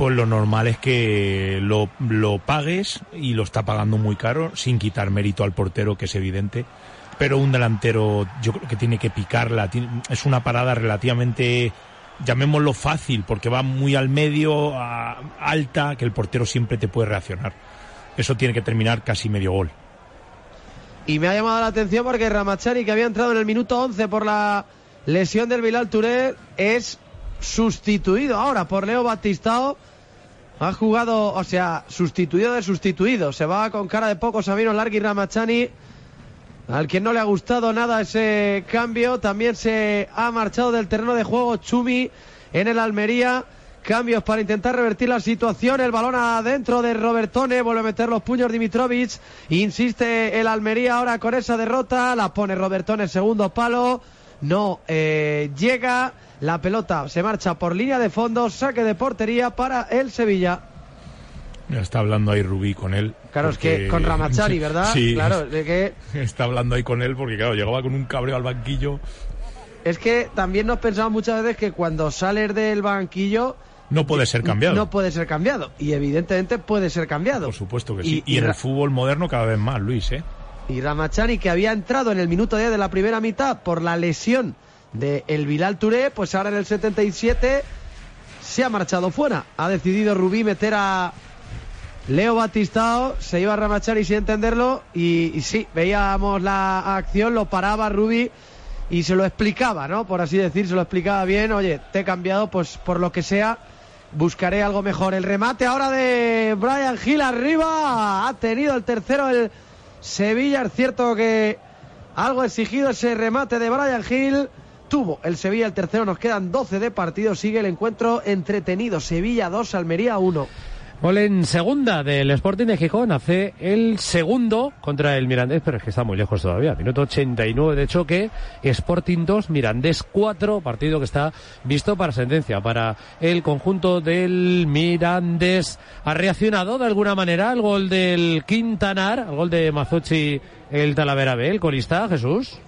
C: pues lo normal es que lo, lo pagues y lo está pagando muy caro, sin quitar mérito al portero, que es evidente. Pero un delantero, yo creo que tiene que picarla. Es una parada relativamente, llamémoslo fácil, porque va muy al medio, alta, que el portero siempre te puede reaccionar. Eso tiene que terminar casi medio gol.
A: Y me ha llamado la atención porque Ramachari, que había entrado en el minuto 11 por la lesión del Bilal Touré, es sustituido ahora por Leo Batistao ha jugado, o sea, sustituido de sustituido. Se va con cara de poco Sabino Largui Ramachani. Al quien no le ha gustado nada ese cambio. También se ha marchado del terreno de juego Chumi en el Almería. Cambios para intentar revertir la situación. El balón adentro de Robertone. Vuelve a meter los puños Dimitrovic. Insiste el Almería ahora con esa derrota. La pone Robertone segundo palo. No eh, llega. La pelota se marcha por línea de fondo, saque de portería para el Sevilla.
C: Está hablando ahí Rubí con él.
A: Claro, es que con Ramachari, ¿verdad?
C: Sí.
A: Claro, de que...
C: Está hablando ahí con él porque, claro, llegaba con un cabreo al banquillo.
A: Es que también nos pensamos muchas veces que cuando sales del banquillo...
C: No puede ser cambiado.
A: No puede ser cambiado. Y evidentemente puede ser cambiado.
C: Por supuesto que sí. Y, y en el fútbol moderno cada vez más, Luis, ¿eh?
A: Y Ramachani, que había entrado en el minuto 10 de la primera mitad por la lesión de el Bilal Touré, pues ahora en el 77 se ha marchado fuera. Ha decidido Rubí meter a Leo Batistao, se iba a Ramachani sin entenderlo y, sí, veíamos la acción, lo paraba Rubí y se lo explicaba, ¿no? Por así decir, se lo explicaba bien, oye, te he cambiado, pues por lo que sea, buscaré algo mejor. El remate ahora de Brian Hill arriba, ha tenido el tercero el Sevilla, es cierto que algo exigido ese remate de Brian Hill. Tuvo el Sevilla el tercero, nos quedan 12 de partido, sigue el encuentro entretenido. Sevilla 2, Almería 1.
D: Gol en segunda del Sporting de Gijón hace el segundo contra el Mirandés, pero es que está muy lejos todavía. Minuto 89 de choque, Sporting 2, Mirandés 4, partido que está visto para sentencia para el conjunto del Mirandés. Ha reaccionado de alguna manera al gol del Quintanar, al gol de Mazochi el Talavera B, el colista, Jesús.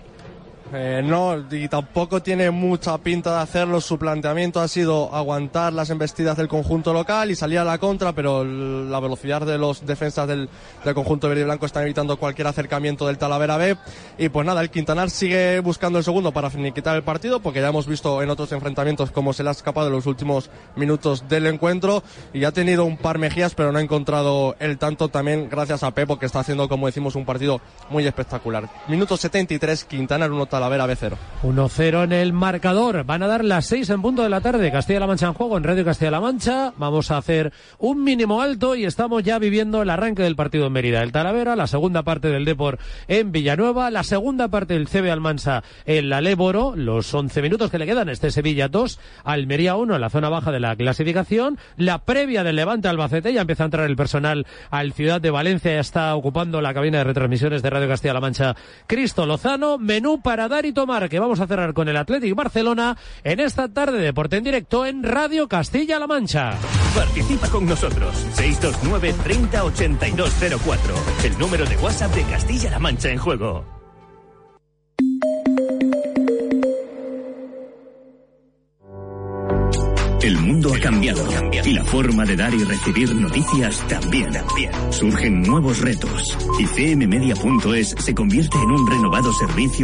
M: Eh, no, y tampoco tiene mucha pinta de hacerlo. Su planteamiento ha sido aguantar las embestidas del conjunto local y salir a la contra, pero la velocidad de los defensas del, del conjunto verde y blanco están evitando cualquier acercamiento del Talavera B. Y pues nada, el Quintanar sigue buscando el segundo para finiquitar el partido, porque ya hemos visto en otros enfrentamientos cómo se le ha escapado en los últimos minutos del encuentro. Y ha tenido un par mejías, pero no ha encontrado el tanto también gracias a Pepo, que está haciendo, como decimos, un partido muy espectacular. Minuto 73, Quintanar 1 Talavera B0.
D: 1-0 en el marcador. Van a dar las 6 en punto de la tarde. Castilla-La Mancha en juego en Radio Castilla-La Mancha. Vamos a hacer un mínimo alto y estamos ya viviendo el arranque del partido en Mérida. El Talavera, la segunda parte del Depor en Villanueva, la segunda parte del CB Almansa en la Léboro, los 11 minutos que le quedan, este Sevilla 2, Almería 1 en la zona baja de la clasificación, la previa del Levante Albacete, ya empieza a entrar el personal al Ciudad de Valencia, ya está ocupando la cabina de retransmisiones de Radio Castilla-La Mancha Cristo Lozano, menú para dar y tomar que vamos a cerrar con el Athletic Barcelona en esta tarde de deporte en directo en Radio Castilla-La Mancha.
Q: Participa con nosotros 629 30 8204, el número de WhatsApp de Castilla-La Mancha en juego. El mundo ha cambiado y la forma de dar y recibir noticias también. Surgen nuevos retos y cmmedia.es se convierte en un renovado servicio